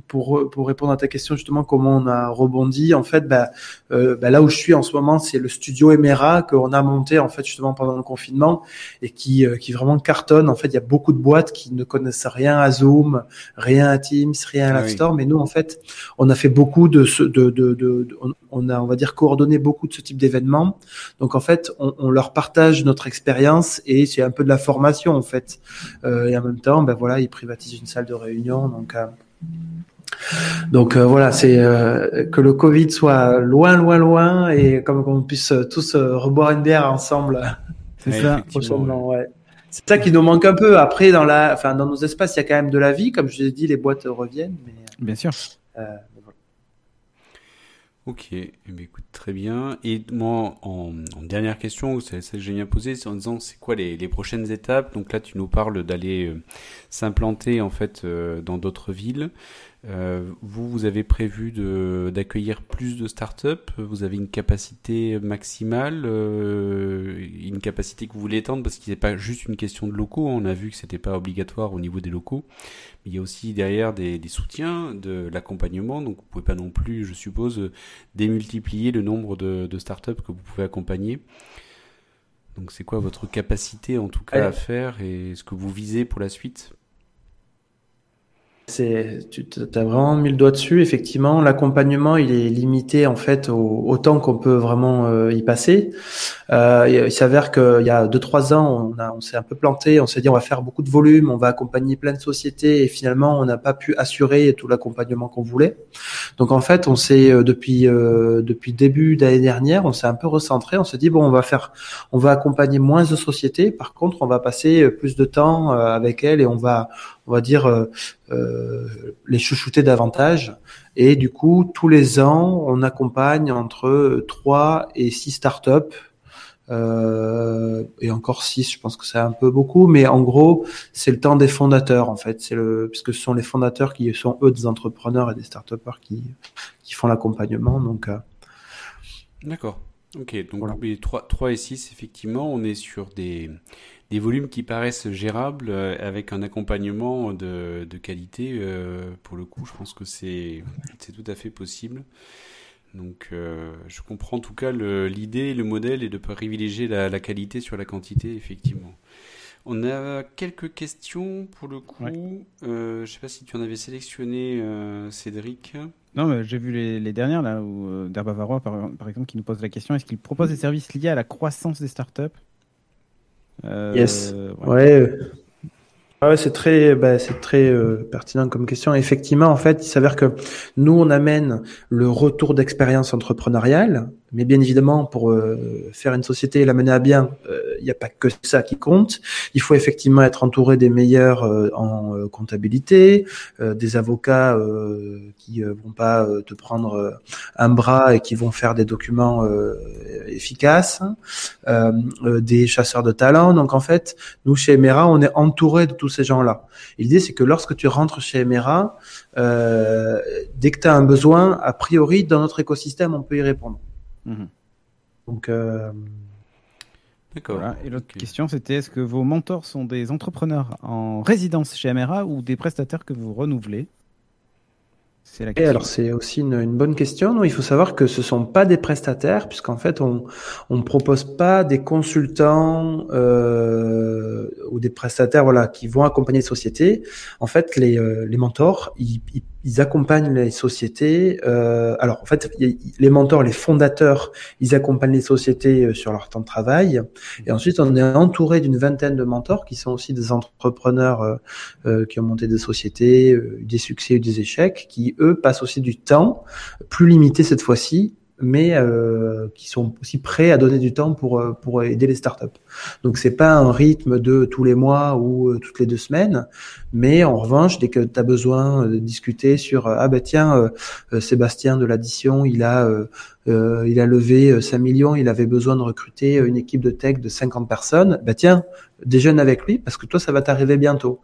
pour, pour répondre à ta question justement comment on a rebondi. En fait bah, euh, bah, là où je suis en ce moment c'est le studio Emera qu'on a monté en fait justement pendant le confinement et qui euh, qui vraiment cartonne. En fait il y a beaucoup de boîtes qui ne connaissent rien à Zoom rien à Teams rien à ah Store mais nous en fait on a fait beaucoup de ce de, de, de, on a on va dire coordonné beaucoup de ce type d'événements. Donc en fait on, on, leur partage notre expérience et c'est un peu de la formation en fait. Euh, et en même temps ben voilà ils privatisent une salle de réunion donc euh, donc euh, voilà, c'est euh, que le Covid soit loin, loin, loin et comme qu'on puisse tous euh, reboire une bière ensemble. C'est ça, prochainement, ouais. C'est ça qui nous manque un peu. Après, dans la, enfin, dans nos espaces, il y a quand même de la vie, comme je l'ai dit, les boîtes reviennent. Mais, Bien sûr. Ok, eh ben, écoute, très bien. Et moi, en, dernière question, c'est celle que j'ai bien posée, c'est en disant c'est quoi les, les, prochaines étapes? Donc là, tu nous parles d'aller s'implanter en fait dans d'autres villes. Euh, vous, vous avez prévu d'accueillir plus de startups? Vous avez une capacité maximale euh, Une capacité que vous voulez étendre Parce qu'il n'est pas juste une question de locaux. On a vu que c'était pas obligatoire au niveau des locaux. Mais il y a aussi derrière des, soutiens, de l'accompagnement. Donc vous pouvez pas non plus, je suppose, démultiplier le nombre de, de startups que vous pouvez accompagner. Donc c'est quoi votre capacité en tout cas à faire et ce que vous visez pour la suite? C'est, tu as vraiment mis le doigt dessus. Effectivement, l'accompagnement, il est limité en fait au, temps qu'on peut vraiment euh, y passer. Euh, il s'avère qu'il y a deux trois ans, on, a, on s'est un peu planté. On s'est dit on va faire beaucoup de volume, on va accompagner plein de sociétés, et finalement, on n'a pas pu assurer tout l'accompagnement qu'on voulait. Donc en fait, on s'est euh, depuis euh, depuis début d'année dernière, on s'est un peu recentré. On s'est dit bon, on va faire, on va accompagner moins de sociétés. Par contre, on va passer plus de temps avec elles et on va on va dire, euh, euh, les chouchouter davantage. Et du coup, tous les ans, on accompagne entre 3 et 6 startups. Euh, et encore 6, je pense que c'est un peu beaucoup, mais en gros, c'est le temps des fondateurs en fait. C'est le puisque ce sont les fondateurs qui sont eux des entrepreneurs et des startupers qui qui font l'accompagnement. Donc euh... D'accord. Ok, donc voilà. 3, 3 et 6, effectivement, on est sur des, des volumes qui paraissent gérables euh, avec un accompagnement de, de qualité. Euh, pour le coup, je pense que c'est tout à fait possible. Donc, euh, je comprends en tout cas l'idée, le, modèle et de privilégier la, la, qualité sur la quantité, effectivement. On a quelques questions pour le coup. je ne sais pas si tu en avais sélectionné, Cédric. Non, mais j'ai vu les, les, dernières là, où Derbavarois, par, par, exemple, qui nous pose la question est-ce qu'il propose des services liés à la croissance des startups? Yes. Ouais. ouais. c'est très, bah, c'est très euh, pertinent comme question. Effectivement, en fait, il s'avère que nous, on amène le retour d'expérience entrepreneuriale, mais bien évidemment, pour euh, faire une société et la mener à bien, il n'y a pas que ça qui compte. Il faut effectivement être entouré des meilleurs en comptabilité, des avocats qui vont pas te prendre un bras et qui vont faire des documents efficaces, des chasseurs de talent. Donc en fait, nous chez Emera, on est entouré de tous ces gens-là. L'idée, c'est que lorsque tu rentres chez Emera, dès que tu as un besoin, a priori, dans notre écosystème, on peut y répondre. Mhm. Donc, euh... D'accord. Et l'autre question, c'était est-ce que vos mentors sont des entrepreneurs en résidence chez Amera ou des prestataires que vous renouvelez? C'est la question. alors c'est aussi une, une, bonne question. Non, il faut savoir que ce sont pas des prestataires puisqu'en fait on on propose pas des consultants euh, ou des prestataires voilà qui vont accompagner les sociétés. En fait les euh, les mentors ils, ils ils accompagnent les sociétés. Euh, alors en fait, les mentors, les fondateurs, ils accompagnent les sociétés euh, sur leur temps de travail. Et ensuite, on est entouré d'une vingtaine de mentors qui sont aussi des entrepreneurs euh, euh qui ont monté des sociétés, euh, des succès ou des échecs, qui eux passent aussi du temps plus limité cette fois-ci mais euh, qui sont aussi prêts à donner du temps pour euh, pour aider les startups. Donc c'est pas un rythme de tous les mois ou euh, toutes les deux semaines, mais en revanche dès que tu as besoin de discuter sur ah ben tiens Sébastien de l'addition il a il a levé 5 millions, il avait besoin de recruter une équipe de tech de 50 personnes, bah tiens déjeune avec lui parce que toi ça va t'arriver bientôt.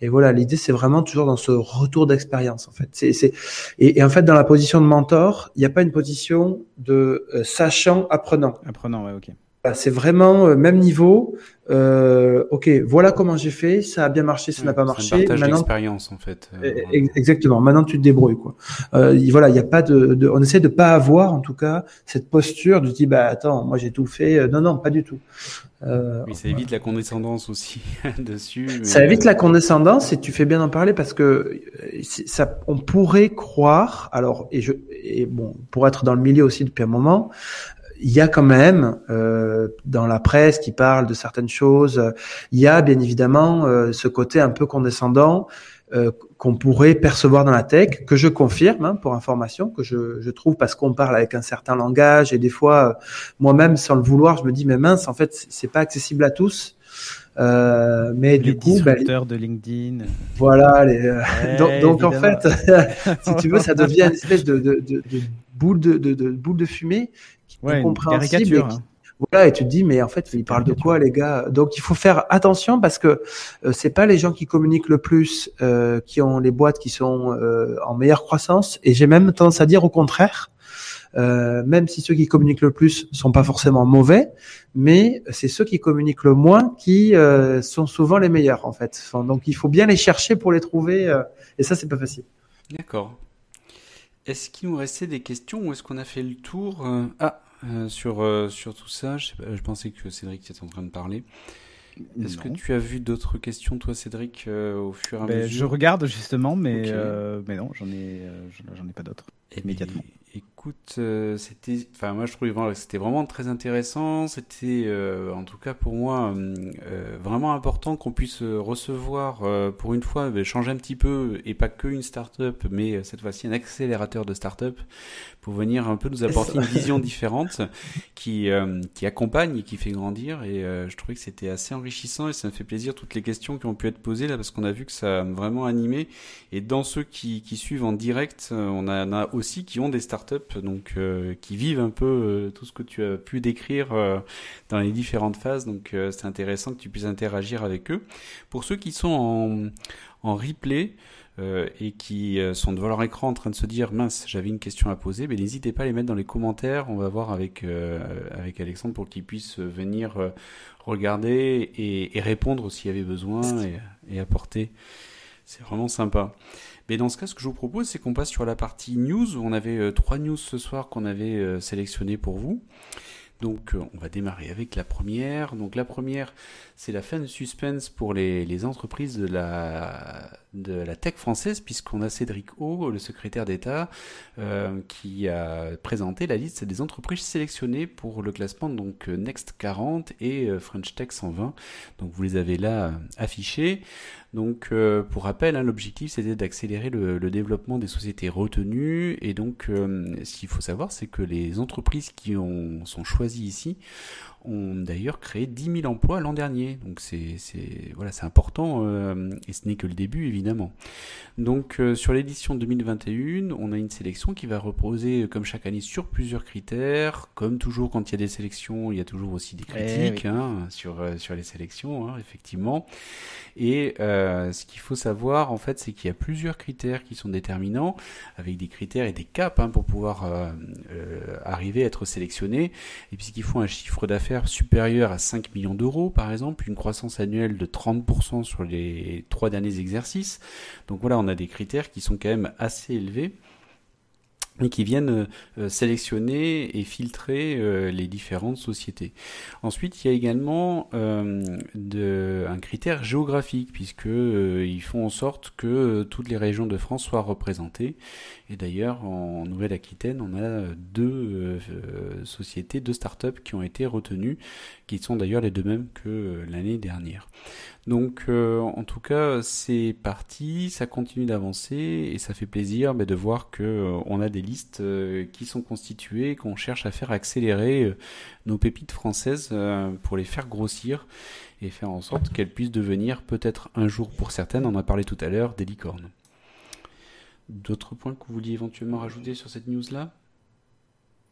Et voilà, l'idée c'est vraiment toujours dans ce retour d'expérience en fait. C'est, c'est et, et, en fait dans la position de mentor, il n'y a pas une position de euh, sachant apprenant. Apprenant, ouais, ok. C'est vraiment euh, même niveau. Euh, ok, voilà comment j'ai fait, ça a bien marché, ça n'a pas marché. Partage d'expérience en fait. Euh, exactement. Maintenant tu te débrouilles quoi. Euh, voilà, il y a pas de, de, on essaie de pas avoir en tout cas cette posture de dire bah attends, moi j'ai tout fait. Non non, pas du tout. Euh, oui, ça évite la condescendance aussi dessus. Ça évite la condescendance et tu fais bien d'en parler parce que ça, on pourrait croire, alors et je et bon pour être dans le milieu aussi depuis un moment, il y a quand même euh, dans la presse qui parle de certaines choses, il y a bien évidemment euh, ce côté un peu condescendant euh, qu'on pourrait percevoir dans la tech, que je confirme hein, pour information, que je, je trouve parce qu'on parle avec un certain langage et des fois moi-même sans le vouloir, je me dis mais mince en fait c'est pas accessible à tous. Euh, mais les du coup, bah, de LinkedIn. Voilà. Les, donc, donc en fait, si tu veux, ça devient une espèce de, de, de, de boule de, boule de fumée ouais, caricature. Hein. Voilà, et tu te dis, mais en fait, ils parlent de quoi, les gars? Donc, il faut faire attention parce que euh, c'est pas les gens qui communiquent le plus euh, qui ont les boîtes qui sont euh, en meilleure croissance. Et j'ai même tendance à dire au contraire, euh, même si ceux qui communiquent le plus sont pas forcément mauvais, mais c'est ceux qui communiquent le moins qui euh, sont souvent les meilleurs, en fait. Enfin, donc, il faut bien les chercher pour les trouver, euh, et ça, c'est pas facile. D'accord. Est-ce qu'il nous restait des questions ou est-ce qu'on a fait le tour Ah, euh, sur, euh, sur tout ça. Je, je, pensais que Cédric était en train de parler. Est-ce que tu as vu d'autres questions, toi, Cédric, euh, au fur et à ben, mesure? Je regarde justement, mais, mais non, j'en ai, j'en ai pas d'autres immédiatement. Écoute, euh, c'était, enfin moi je trouvais que c'était vraiment très intéressant. C'était, euh, en tout cas pour moi, euh, vraiment important qu'on puisse recevoir pour une fois, changer un petit peu et pas que une start-up, mais cette fois-ci un accélérateur de start-up pour venir un peu nous apporter une vision différente qui qui accompagne et qui fait grandir. Et je trouvais que c'était assez enrichissant et ça me fait plaisir toutes les questions qui ont pu être posées là parce qu'on a vu que ça a vraiment animé. Et dans ceux qui, qui suivent en direct, on en a aussi qui ont des donc euh, qui vivent un peu euh, tout ce que tu as pu décrire euh, dans les différentes phases. Donc c'est intéressant que tu puisses interagir avec eux. Pour ceux qui sont en, en replay, et qui sont devant leur écran en train de se dire mince j'avais une question à poser mais n'hésitez pas à les mettre dans les commentaires on va voir avec avec Alexandre pour qu'ils puissent venir regarder et, et répondre s'il y avait besoin et, et apporter c'est vraiment sympa mais dans ce cas, ce que je vous propose, c'est qu'on passe sur la partie news. On avait euh, trois news ce soir qu'on avait euh, sélectionnées pour vous. Donc, euh, on va démarrer avec la première. Donc, la première, c'est la fin de suspense pour les, entreprises de la, de la tech française, puisqu'on a Cédric O, le secrétaire d'État, euh, qui a présenté la liste des entreprises sélectionnées pour le classement donc Next 40 et French Tech 120. Donc, vous les avez là affichés. Donc, euh, pour rappel, hein, l'objectif c'était d'accélérer le, développement des sociétés retenues. Et donc, euh, ce qu'il faut savoir, c'est que les entreprises qui ont, sont choisies ici ont d'ailleurs créé 10 000 emplois l'an dernier. Donc c'est voilà, important euh, et ce n'est que le début évidemment. Donc euh, sur l'édition 2021, on a une sélection qui va reposer comme chaque année sur plusieurs critères. Comme toujours quand il y a des sélections, il y a toujours aussi des eh critiques hein, sur, euh, sur les sélections, hein, effectivement. Et ce qu'il faut savoir en fait, c'est qu'il y a plusieurs critères qui sont déterminants, avec des critères et des caps hein, pour pouvoir arriver à être sélectionné. Et puisqu'il faut un chiffre d'affaires supérieur à 5 millions d'euros, par exemple, une croissance annuelle de 30% sur les trois derniers exercices. Donc voilà, on a des critères qui sont quand même assez élevés et qui viennent euh, sélectionner et filtrer euh, les différentes sociétés. Ensuite, il y a également euh, un critère géographique, puisque ils font en sorte que toutes les régions de France soient représentées. Et d'ailleurs, en Nouvelle-Aquitaine, on a deux sociétés, deux startups qui ont été retenues, qui sont d'ailleurs les deux mêmes que l'année dernière. Donc, euh, en tout cas, c'est parti, ça continue d'avancer et ça fait plaisir bah, de voir que euh, on a des listes euh, qui sont constituées, qu'on cherche à faire accélérer nos pépites françaises pour les faire grossir et faire en sorte qu'elles puissent devenir peut-être un jour pour certaines, on en a parlé tout à l'heure, des licornes. D'autres points que vous vouliez éventuellement rajouter sur cette news-là?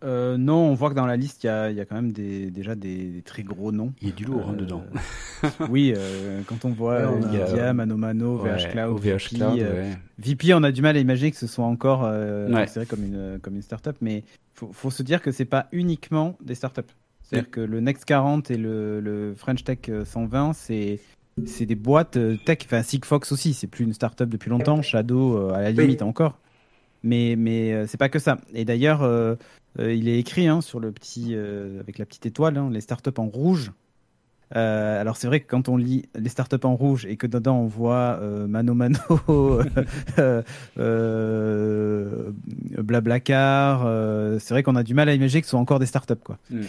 Euh, non, on voit que dans la liste, il y a, quand même des, déjà des, très gros noms. Il y a du lourd hein, euh, dedans. oui, euh, quand on voit ouais, Nvidia, Mano Mano, VH Cloud, VP, VP, on a du mal à imaginer que ce soit encore considéré comme une, comme une startup, mais il faut, se dire que c'est pas uniquement des startups. C'est-à-dire que le Next 40 et le, French Tech 120, c'est c'est des boîtes tech, enfin Sigfox aussi, c'est plus une startup depuis longtemps, Shadow à la limite encore. Mais, mais c'est pas que ça. Et d'ailleurs, euh, il est écrit hein, sur le petit, euh, avec la petite étoile, hein, les startups en rouge. Euh, alors c'est vrai que quand on lit les startups en rouge et que dedans on voit Mano Mano, Blablacar, c'est vrai qu'on a du mal à imaginer que ce sont encore des startups quoi. Mm.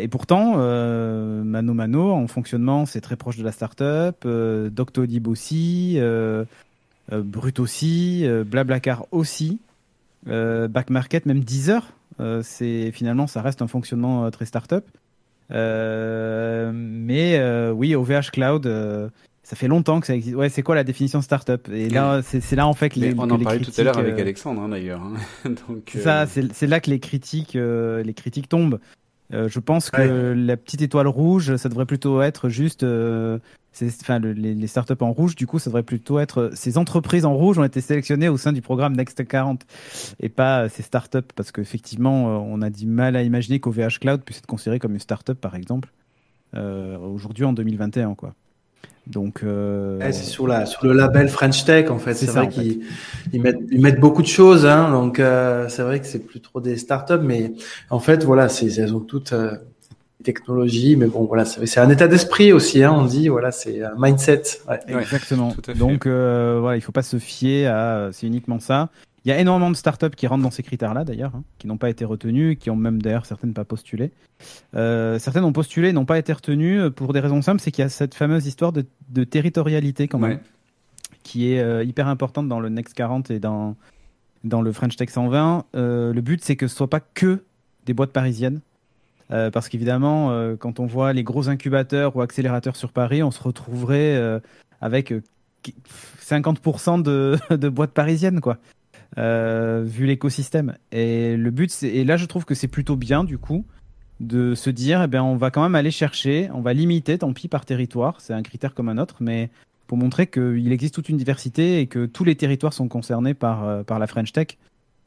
et pourtant, Mano Mano en fonctionnement c'est très proche de la startup, Doctolib aussi, Brut aussi, Blablacar aussi, Back Market même Deezer euh, c'est finalement, ça reste un fonctionnement euh, très startup. Euh, mais oui, OVH Cloud, ça fait longtemps que ça existe. Ouais, c'est quoi la définition startup? Et là, c'est là en fait que les. on en parlait tout à l'heure avec Alexandre hein, d'ailleurs. Hein. Donc. Ça, c'est là que les critiques, les critiques tombent. je pense que la petite étoile rouge, ça devrait plutôt être juste enfin, les, startups en rouge, du coup, ça devrait plutôt être ces entreprises en rouge ont été sélectionnées au sein du programme Next 40 et pas ces startups parce qu'effectivement, euh, on a du mal à imaginer qu'OVH Cloud puisse être considéré comme une startup, par exemple, euh, aujourd'hui en 2021, quoi. Donc, euh... c'est sur, la, sur le label French Tech en fait. C'est vrai qu'ils ils mettent, ils mettent beaucoup de choses, hein, donc euh, c'est vrai que c'est plus trop des startups, mais en fait voilà, elles ont toutes euh, technologie, mais bon, voilà, c'est un état d'esprit aussi. Hein, on dit, voilà, c'est un mindset. Exactement. Donc, euh, voilà, il faut pas se fier à c'est uniquement ça. Il y a énormément de startups qui rentrent dans ces critères-là, d'ailleurs, hein, qui n'ont pas été retenues, qui ont même d'ailleurs certaines pas postulé. Euh, certaines ont postulé, n'ont pas été retenues pour des raisons simples, c'est qu'il y a cette fameuse histoire de, de territorialité quand même, qui est euh, hyper importante dans le Next 40 et dans dans le French Tech 120. Euh, le but, c'est que ce soit pas que des boîtes parisiennes. Euh, parce qu'évidemment, euh, quand on voit les gros incubateurs ou accélérateurs sur Paris, on se retrouverait euh, avec 50% de, boîtes parisiennes, quoi, vu l'écosystème. Et le but, et là, je trouve que c'est plutôt bien, du coup, de se dire, eh bien, on va quand même aller chercher, on va limiter, tant pis, par territoire, c'est un critère comme un autre, mais pour montrer qu'il existe toute une diversité et que tous les territoires sont concernés par, par la French Tech.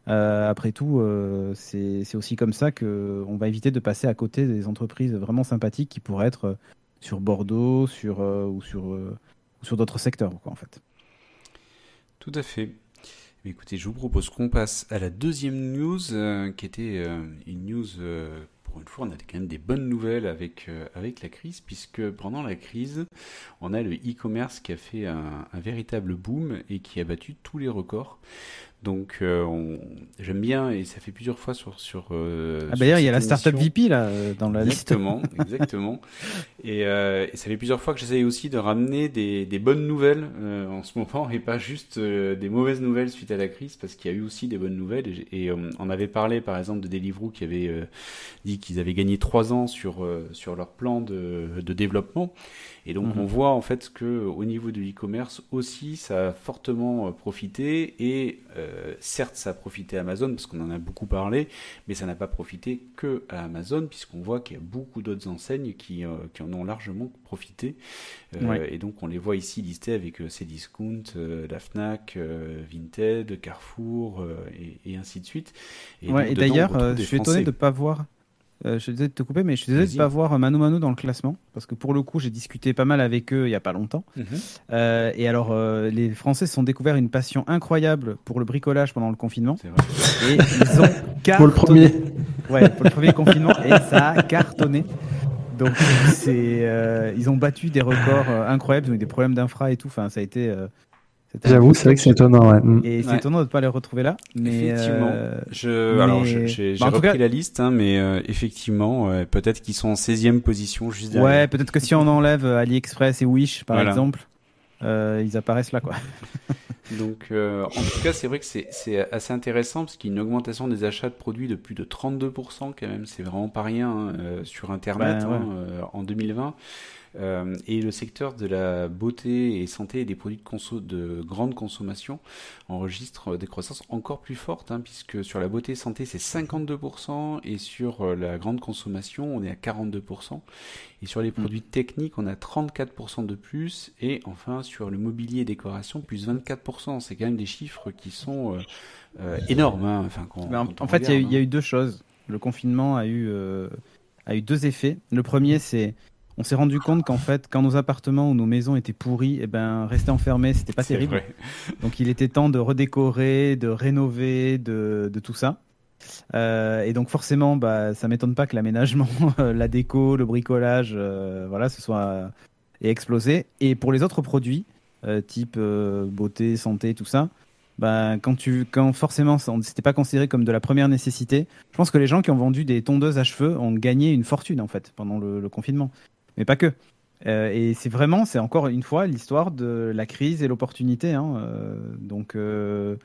Euh, après tout, euh, c'est aussi comme ça qu'on va éviter de passer à côté des entreprises vraiment sympathiques qui pourraient être euh, sur Bordeaux sur, ou sur, sur d'autres secteurs, quoi, en fait. Tout à fait. Écoutez, je vous propose qu'on passe à la deuxième news, qui était une news pour une fois, on a quand même des bonnes nouvelles avec, avec la crise, puisque pendant la crise, on a le e-commerce qui a fait un, véritable boom et qui a battu tous les records. Donc euh, j'aime bien et ça fait plusieurs fois sur sur. Euh, ah d'ailleurs il y a la startup VP là euh, dans la liste. Exactement, exactement. Et, et, ça fait plusieurs fois que j'essaye aussi de ramener des, des bonnes nouvelles en ce moment et pas juste des mauvaises nouvelles suite à la crise parce qu'il y a eu aussi des bonnes nouvelles et, on avait parlé par exemple de Deliveroo qui avait dit qu'ils avaient gagné trois ans sur sur leur plan de, de développement et donc mhm. on voit en fait que au niveau de l'e-commerce aussi, ça a fortement euh, profité. Et euh, certes, ça a profité à Amazon parce qu'on en a beaucoup parlé, mais ça n'a pas profité que à Amazon puisqu'on voit qu'il y a beaucoup d'autres enseignes qui, euh, qui, en ont largement profité. Et donc on les voit ici listés avec Cdiscount, la Fnac, Vinted, Carrefour et, ainsi de suite. Et, et d'ailleurs, je suis étonné de ne pas voir euh, je suis désolé de te couper, mais je suis désolé de ne pas voir Mano Mano dans le classement, parce que pour le coup, j'ai discuté pas mal avec eux il n'y a pas longtemps. Mhm. Euh, et alors, euh, les Français se sont découverts une passion incroyable pour le bricolage pendant le confinement. Et ils ont cartonné. pour le premier. Ouais, pour le premier confinement, et ça a cartonné. Donc, c'est, ils ont battu des records incroyables, ils ont eu des problèmes d'infra et tout. Enfin, ça a été J'avoue, c'est vrai que c'est étonnant. Ouais. Mm. Et c'est étonnant de ne pas les retrouver là. Mais effectivement. Je, Alors, j'ai bah, repris la liste, hein, mais effectivement, peut-être qu'ils sont en 16e position juste derrière. Ouais, peut-être que si on enlève AliExpress et Wish, par exemple, ils apparaissent là, quoi. Donc, euh, en tout cas, c'est vrai que c'est assez intéressant parce qu'il y a une augmentation des achats de produits de plus de 32% quand même. C'est vraiment pas rien hein, euh, sur Internet ben, hein, euh, en 2020. Euh, et le secteur de la beauté et santé et des produits de, de grande consommation enregistre des croissances encore plus fortes, hein, puisque sur la beauté et santé c'est 52% et sur euh, la grande consommation on est à 42%. Et sur les mm. produits techniques on a 34% de plus. Et enfin sur le mobilier et décoration plus 24%. C'est quand même des chiffres qui sont euh, énormes. Hein, enfin, en, fait il y, a eu deux choses. Le confinement a eu, a eu deux effets. Le premier c'est on s'est rendu compte qu'en fait, quand nos appartements ou nos maisons étaient pourris, eh ben, rester enfermé, c'était pas terrible. Donc, il était temps de redécorer, de rénover, de, tout ça. Euh, et donc, forcément, bah, ça m'étonne pas que l'aménagement, la déco, le bricolage, euh, voilà, ce soit explosé. Et pour les autres produits, euh, type beauté, santé, tout ça, bah, quand tu, quand forcément, c'était pas considéré comme de la première nécessité. Je pense que les gens qui ont vendu des tondeuses à cheveux ont gagné une fortune en fait pendant le confinement mais pas que. Euh, et c'est vraiment, c'est encore une fois l'histoire de la crise et l'opportunité. Hein, euh, donc, euh,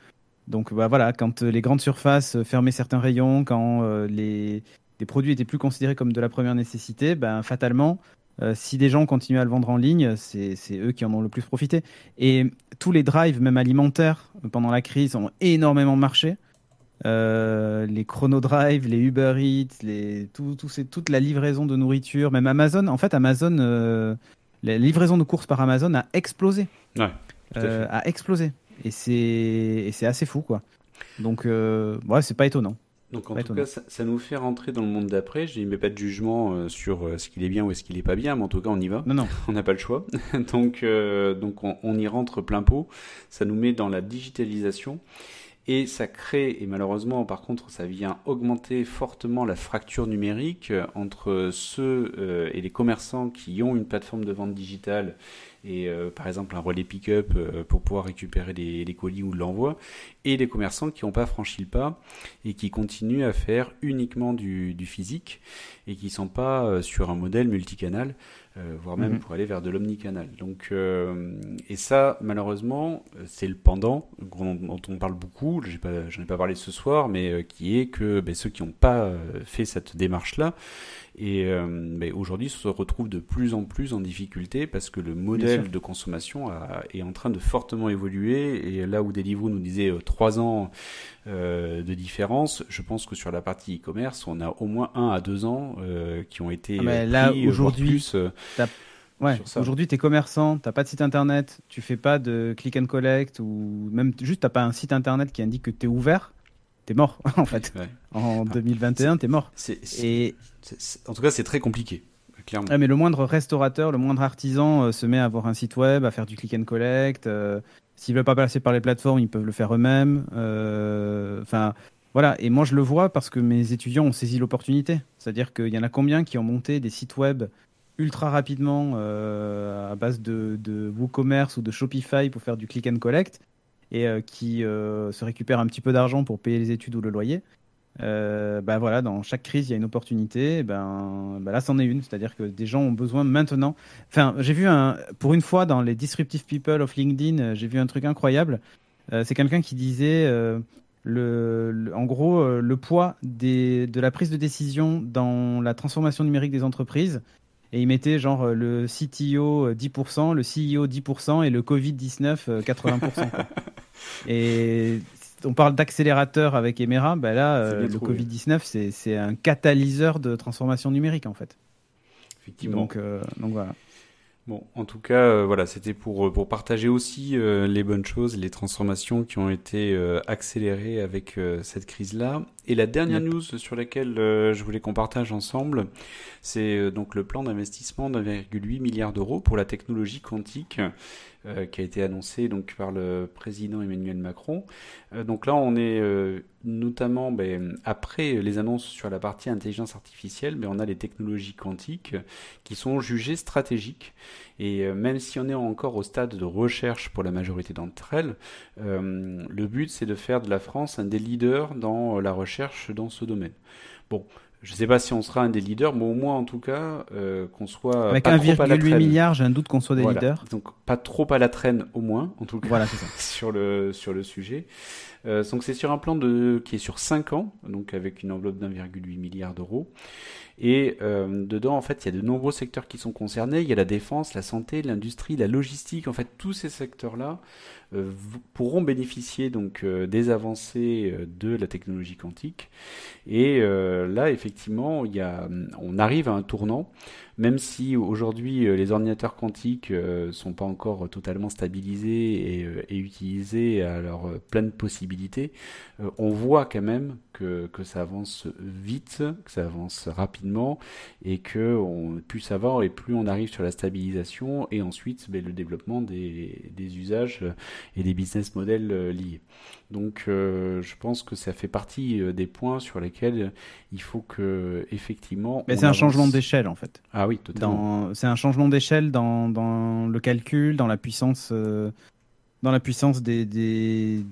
donc bah, voilà, quand les grandes surfaces fermaient certains rayons, quand les, produits étaient plus considérés comme de la première nécessité, ben, fatalement, si des gens continuaient à le vendre en ligne, c'est eux qui en ont le plus profité. Et tous les drives, même alimentaires, pendant la crise, ont énormément marché. Euh, les Chronodrive, les Uber Eats, les, tout, tout toute la livraison de nourriture, même Amazon. En fait, Amazon, euh, la livraison de courses par Amazon a explosé. Ouais, euh, a explosé. Et c'est assez fou, quoi. Donc, ouais, c'est pas étonnant. Donc en tout cas, ça, nous fait rentrer dans le monde d'après. Je ne mets pas de jugement sur ce qu'il est bien ou ce qu'il n'est pas bien, mais en tout cas, on y va. Non, non. on n'a pas le choix. donc, donc on, on, y rentre plein pot. Ça nous met dans la digitalisation. Et ça crée, et malheureusement par contre ça vient augmenter fortement la fracture numérique euh, entre ceux euh, et les commerçants qui ont une plateforme de vente digitale et euh, par exemple un relais pick-up pour pouvoir récupérer les, colis ou l'envoi, et les commerçants qui n'ont pas franchi le pas et qui continuent à faire uniquement du, du physique et qui ne sont pas sur un modèle multicanal. Euh, voire même mhm. pour aller vers de l'omnicanal. Donc, euh, et ça, malheureusement, c'est le pendant dont on parle beaucoup. Je n'en ai pas parlé ce soir, mais euh, qui est que ben, ceux qui n'ont pas fait cette démarche-là, et ben, aujourd'hui se retrouvent de plus en plus en difficulté parce que le modèle de consommation est en train de fortement évoluer. Et là où Deliveroo nous disait trois ans de différence, je pense que sur la partie e-commerce, on a au moins un à deux ans qui ont été ah, là aujourd'hui. Ouais, aujourd'hui, tu es commerçant, tu pas de site internet, tu fais pas de click and collect ou même juste tu pas un site internet qui indique que tu es ouvert, tu es mort en fait. En 2021, tu es mort. Et... en tout cas, c'est très compliqué. Clairement. mais le moindre restaurateur, le moindre artisan euh, se met à avoir un site web, à faire du click and collect. Euh, s'ils veulent pas passer par les plateformes, ils peuvent le faire eux-mêmes. Euh, enfin, voilà. Et moi, je le vois parce que mes étudiants ont saisi l'opportunité. C'est-à-dire qu'il y en a combien qui ont monté des sites web ultra rapidement euh, à base de, de, WooCommerce ou de Shopify pour faire du click and collect et euh, qui euh, se récupère un petit peu d'argent pour payer les études ou le loyer. bah voilà, dans chaque crise, il y a une opportunité. Ben, ben là, c'en est une. C'est-à-dire que des gens ont besoin maintenant. Enfin, j'ai vu un, pour une fois dans les Disruptive People of LinkedIn, j'ai vu un truc incroyable. c'est quelqu'un qui disait le, en gros, le poids des, de la prise de décision dans la transformation numérique des entreprises et ils mettaient genre euh, le CTO 10%, euh, le CEO 10% et le Covid-19 80%. Euh, et on parle d'accélérateur avec Emera, bah là, le Covid-19, c'est un catalyseur de transformation numérique en fait. Effectivement. Donc, donc voilà. Bon, en tout cas, voilà, c'était pour, pour partager aussi les bonnes choses, les transformations qui ont été accélérées avec cette crise-là. Et la dernière news sur laquelle je voulais qu'on partage ensemble, c'est donc le plan d'investissement d'1,8 milliard d'euros pour la technologie quantique euh, qui a été annoncé donc par le président Emmanuel Macron. Euh, donc là, on est euh, notamment ben, après les annonces sur la partie intelligence artificielle, mais ben, on a les technologies quantiques qui sont jugées stratégiques. Et même si on est encore au stade de recherche pour la majorité d'entre elles, le but c'est de faire de la France un des leaders dans la recherche dans ce domaine. Bon, je ne sais pas si on sera un des leaders, mais au moins en tout cas euh, qu'on soit avec 1,8 milliard, j'ai un doute qu'on soit des leaders. Donc pas trop à la traîne au moins, en tout cas. Voilà, c'est ça. sur le sur le sujet. Euh, donc c'est sur un plan qui est sur 5 ans, donc avec une enveloppe d'1,8 milliard d'euros. Et euh, dedans, en fait, il y a de nombreux secteurs qui sont concernés. Il y a la défense, la santé, l'industrie, la logistique. En fait, tous ces secteurs-là euh, pourront bénéficier donc des avancées de la technologie quantique. Et là, effectivement, il y a, on arrive à un tournant, même si aujourd'hui les ordinateurs quantiques ne sont pas encore totalement stabilisés et, et utilisés à leur pleine possibilité. on voit quand même que, que, ça avance vite, que ça avance rapidement et que on plus ça va et plus on arrive sur la stabilisation et ensuite ben, le développement des, des usages et des business models euh, liés. Donc euh, je pense que ça fait partie euh, des points sur lesquels il faut que effectivement. Mais c'est un changement d'échelle en fait. Ah oui, totalement. C'est un changement d'échelle dans, le calcul, dans la puissance, dans la puissance des,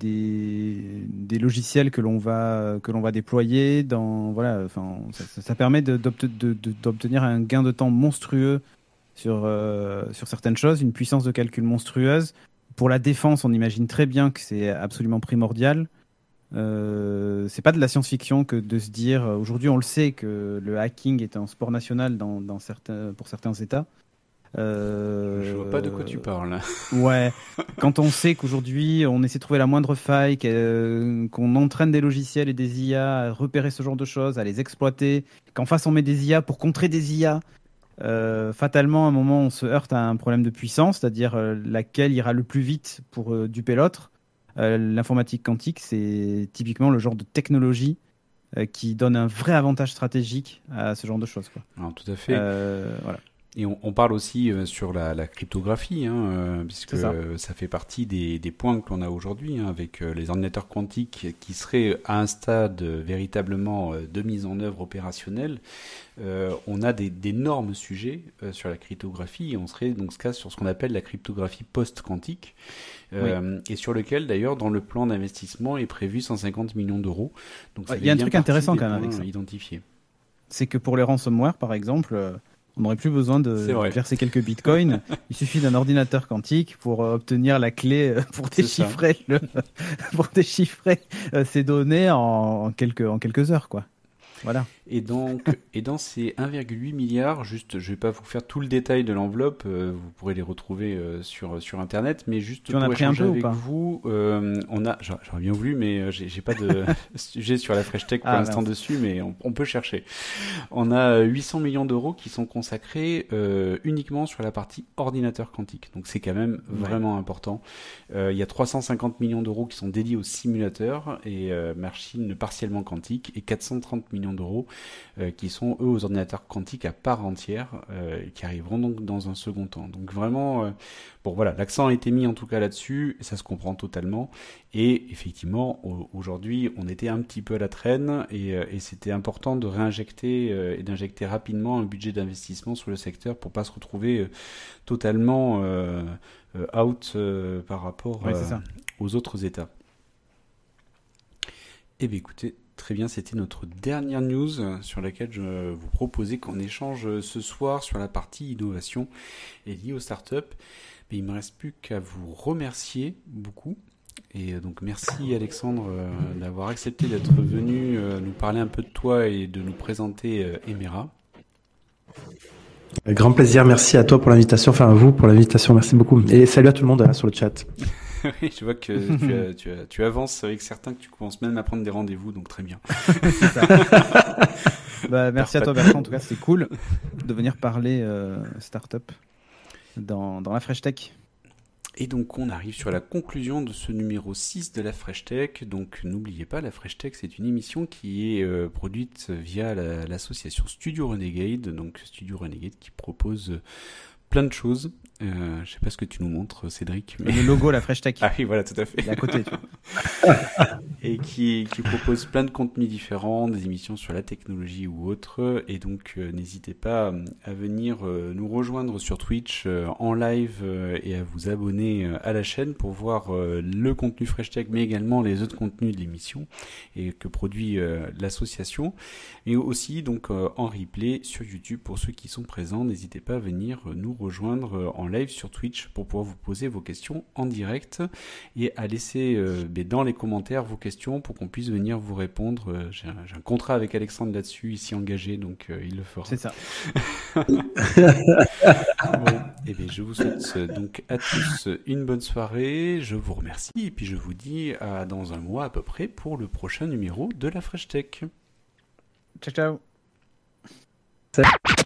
logiciels que l'on va que l'on va déployer. Dans voilà, ça, permet d'obtenir un gain de temps monstrueux sur sur certaines choses, une puissance de calcul monstrueuse pour la défense, on imagine très bien que c'est absolument primordial. Euh, c'est pas de la science-fiction que de se dire aujourd'hui on le sait que le hacking est un sport national dans, certains, pour certains États. Euh, Je vois pas de quoi tu parles. Ouais. Quand on sait qu'aujourd'hui on essaie de trouver la moindre faille, qu'on entraîne des logiciels et des IA à repérer ce genre de choses, à les exploiter, qu'en face on met des IA pour contrer des IA, euh, fatalement, à un moment, on se heurte à un problème de puissance, c'est-à-dire euh, laquelle ira le plus vite pour euh, duper l'autre. L'informatique quantique, c'est typiquement le genre de technologie qui donne un vrai avantage stratégique à ce genre de choses. Quoi. tout à fait. voilà. Et on, parle aussi euh, sur la, cryptographie, hein, euh, puisque ça. fait partie des, points que l'on a aujourd'hui, hein, avec euh, les ordinateurs quantiques qui seraient à un stade véritablement de mise en œuvre opérationnelle. on a d'énormes sujets sur la cryptographie, et on serait donc ce cas sur ce qu'on appelle la cryptographie post-quantique, et sur lequel d'ailleurs dans le plan d'investissement est prévu 150 millions d'euros. Donc il y a un truc intéressant quand même avec ça. Identifié. C'est que pour les ransomware, par exemple on n'aurait plus besoin de verser quelques bitcoins. Il suffit d'un ordinateur quantique pour euh, obtenir la clé euh, pour déchiffrer, pour déchiffrer ces données en, quelques, en quelques heures. Quoi. Voilà. Et donc, et dans ces 1,8 milliard, juste, je vais pas vous faire tout le détail de l'enveloppe, euh, vous pourrez les retrouver euh, sur sur internet, mais juste tu pour en échanger avec vous, euh, on a, j'aurais bien voulu, mais j'ai pas de sujet sur la Fresh Tech pour ah, l'instant dessus, mais on, peut chercher. On a 800 millions d'euros qui sont consacrés uniquement sur la partie ordinateur quantique, donc c'est quand même vraiment important. Il y a 350 millions d'euros qui sont dédiés aux simulateurs et machines partiellement quantiques et 430 millions d'euros euh, qui sont eux aux ordinateurs quantiques à part entière, euh, qui arriveront donc dans un second temps. Donc vraiment, euh, bon voilà, l'accent a été mis en tout cas là-dessus, ça se comprend totalement. Et effectivement, aujourd'hui, on était un petit peu à la traîne, et, c'était important de réinjecter et d'injecter rapidement un budget d'investissement sur le secteur pour pas se retrouver totalement out par rapport aux autres États. Eh bien écoutez, Très bien, c'était notre dernière news sur laquelle je vous proposais qu'on échange ce soir sur la partie innovation et liée aux startups. Mais il me reste plus qu'à vous remercier beaucoup. Et donc merci Alexandre euh, d'avoir accepté d'être venu euh, nous parler un peu de toi et de nous présenter euh, Emera. Grand plaisir, merci à toi pour l'invitation, enfin à vous pour l'invitation, merci beaucoup. Et salut à tout le monde sur le chat. oui, je vois que tu, avances avec certains, que tu commences même à prendre des rendez-vous, donc très bien. bah, merci à toi Bertrand, en tout cas c'était cool de venir parler euh, startup dans, dans la Fresh Tech. Et donc on arrive sur la conclusion de ce numéro 6 de la Fresh Tech. Donc n'oubliez pas, la Fresh Tech c'est une émission qui est euh, produite via l'association Studio Renegade. Donc Studio Renegade qui propose plein de choses. Euh, je sais pas ce que tu nous montres, Cédric. Mais... Le logo, la Fresh Tech. Ah oui, voilà, tout à fait. à côté. et qui, qui propose plein de contenus différents, des émissions sur la technologie ou autres. Et donc, euh, n'hésitez pas à venir euh, nous rejoindre sur Twitch euh, en live et à vous abonner à la chaîne pour voir le contenu Fresh Tech, mais également les autres contenus de l'émission et que produit l'association. Et aussi, donc, en replay sur YouTube pour ceux qui sont présents. N'hésitez pas à venir nous rejoindre en live sur Twitch pour pouvoir vous poser vos questions en direct et à laisser euh, dans les commentaires vos questions pour qu'on puisse venir vous répondre. Euh, j'ai un, contrat avec Alexandre là-dessus, ici engagé, donc euh, il le fera. C'est ça. bon, et eh bien, je vous souhaite donc à tous une bonne soirée. Je vous remercie et puis je vous dis à dans un mois à peu près pour le prochain numéro de la Fresh Tech. Ciao ciao.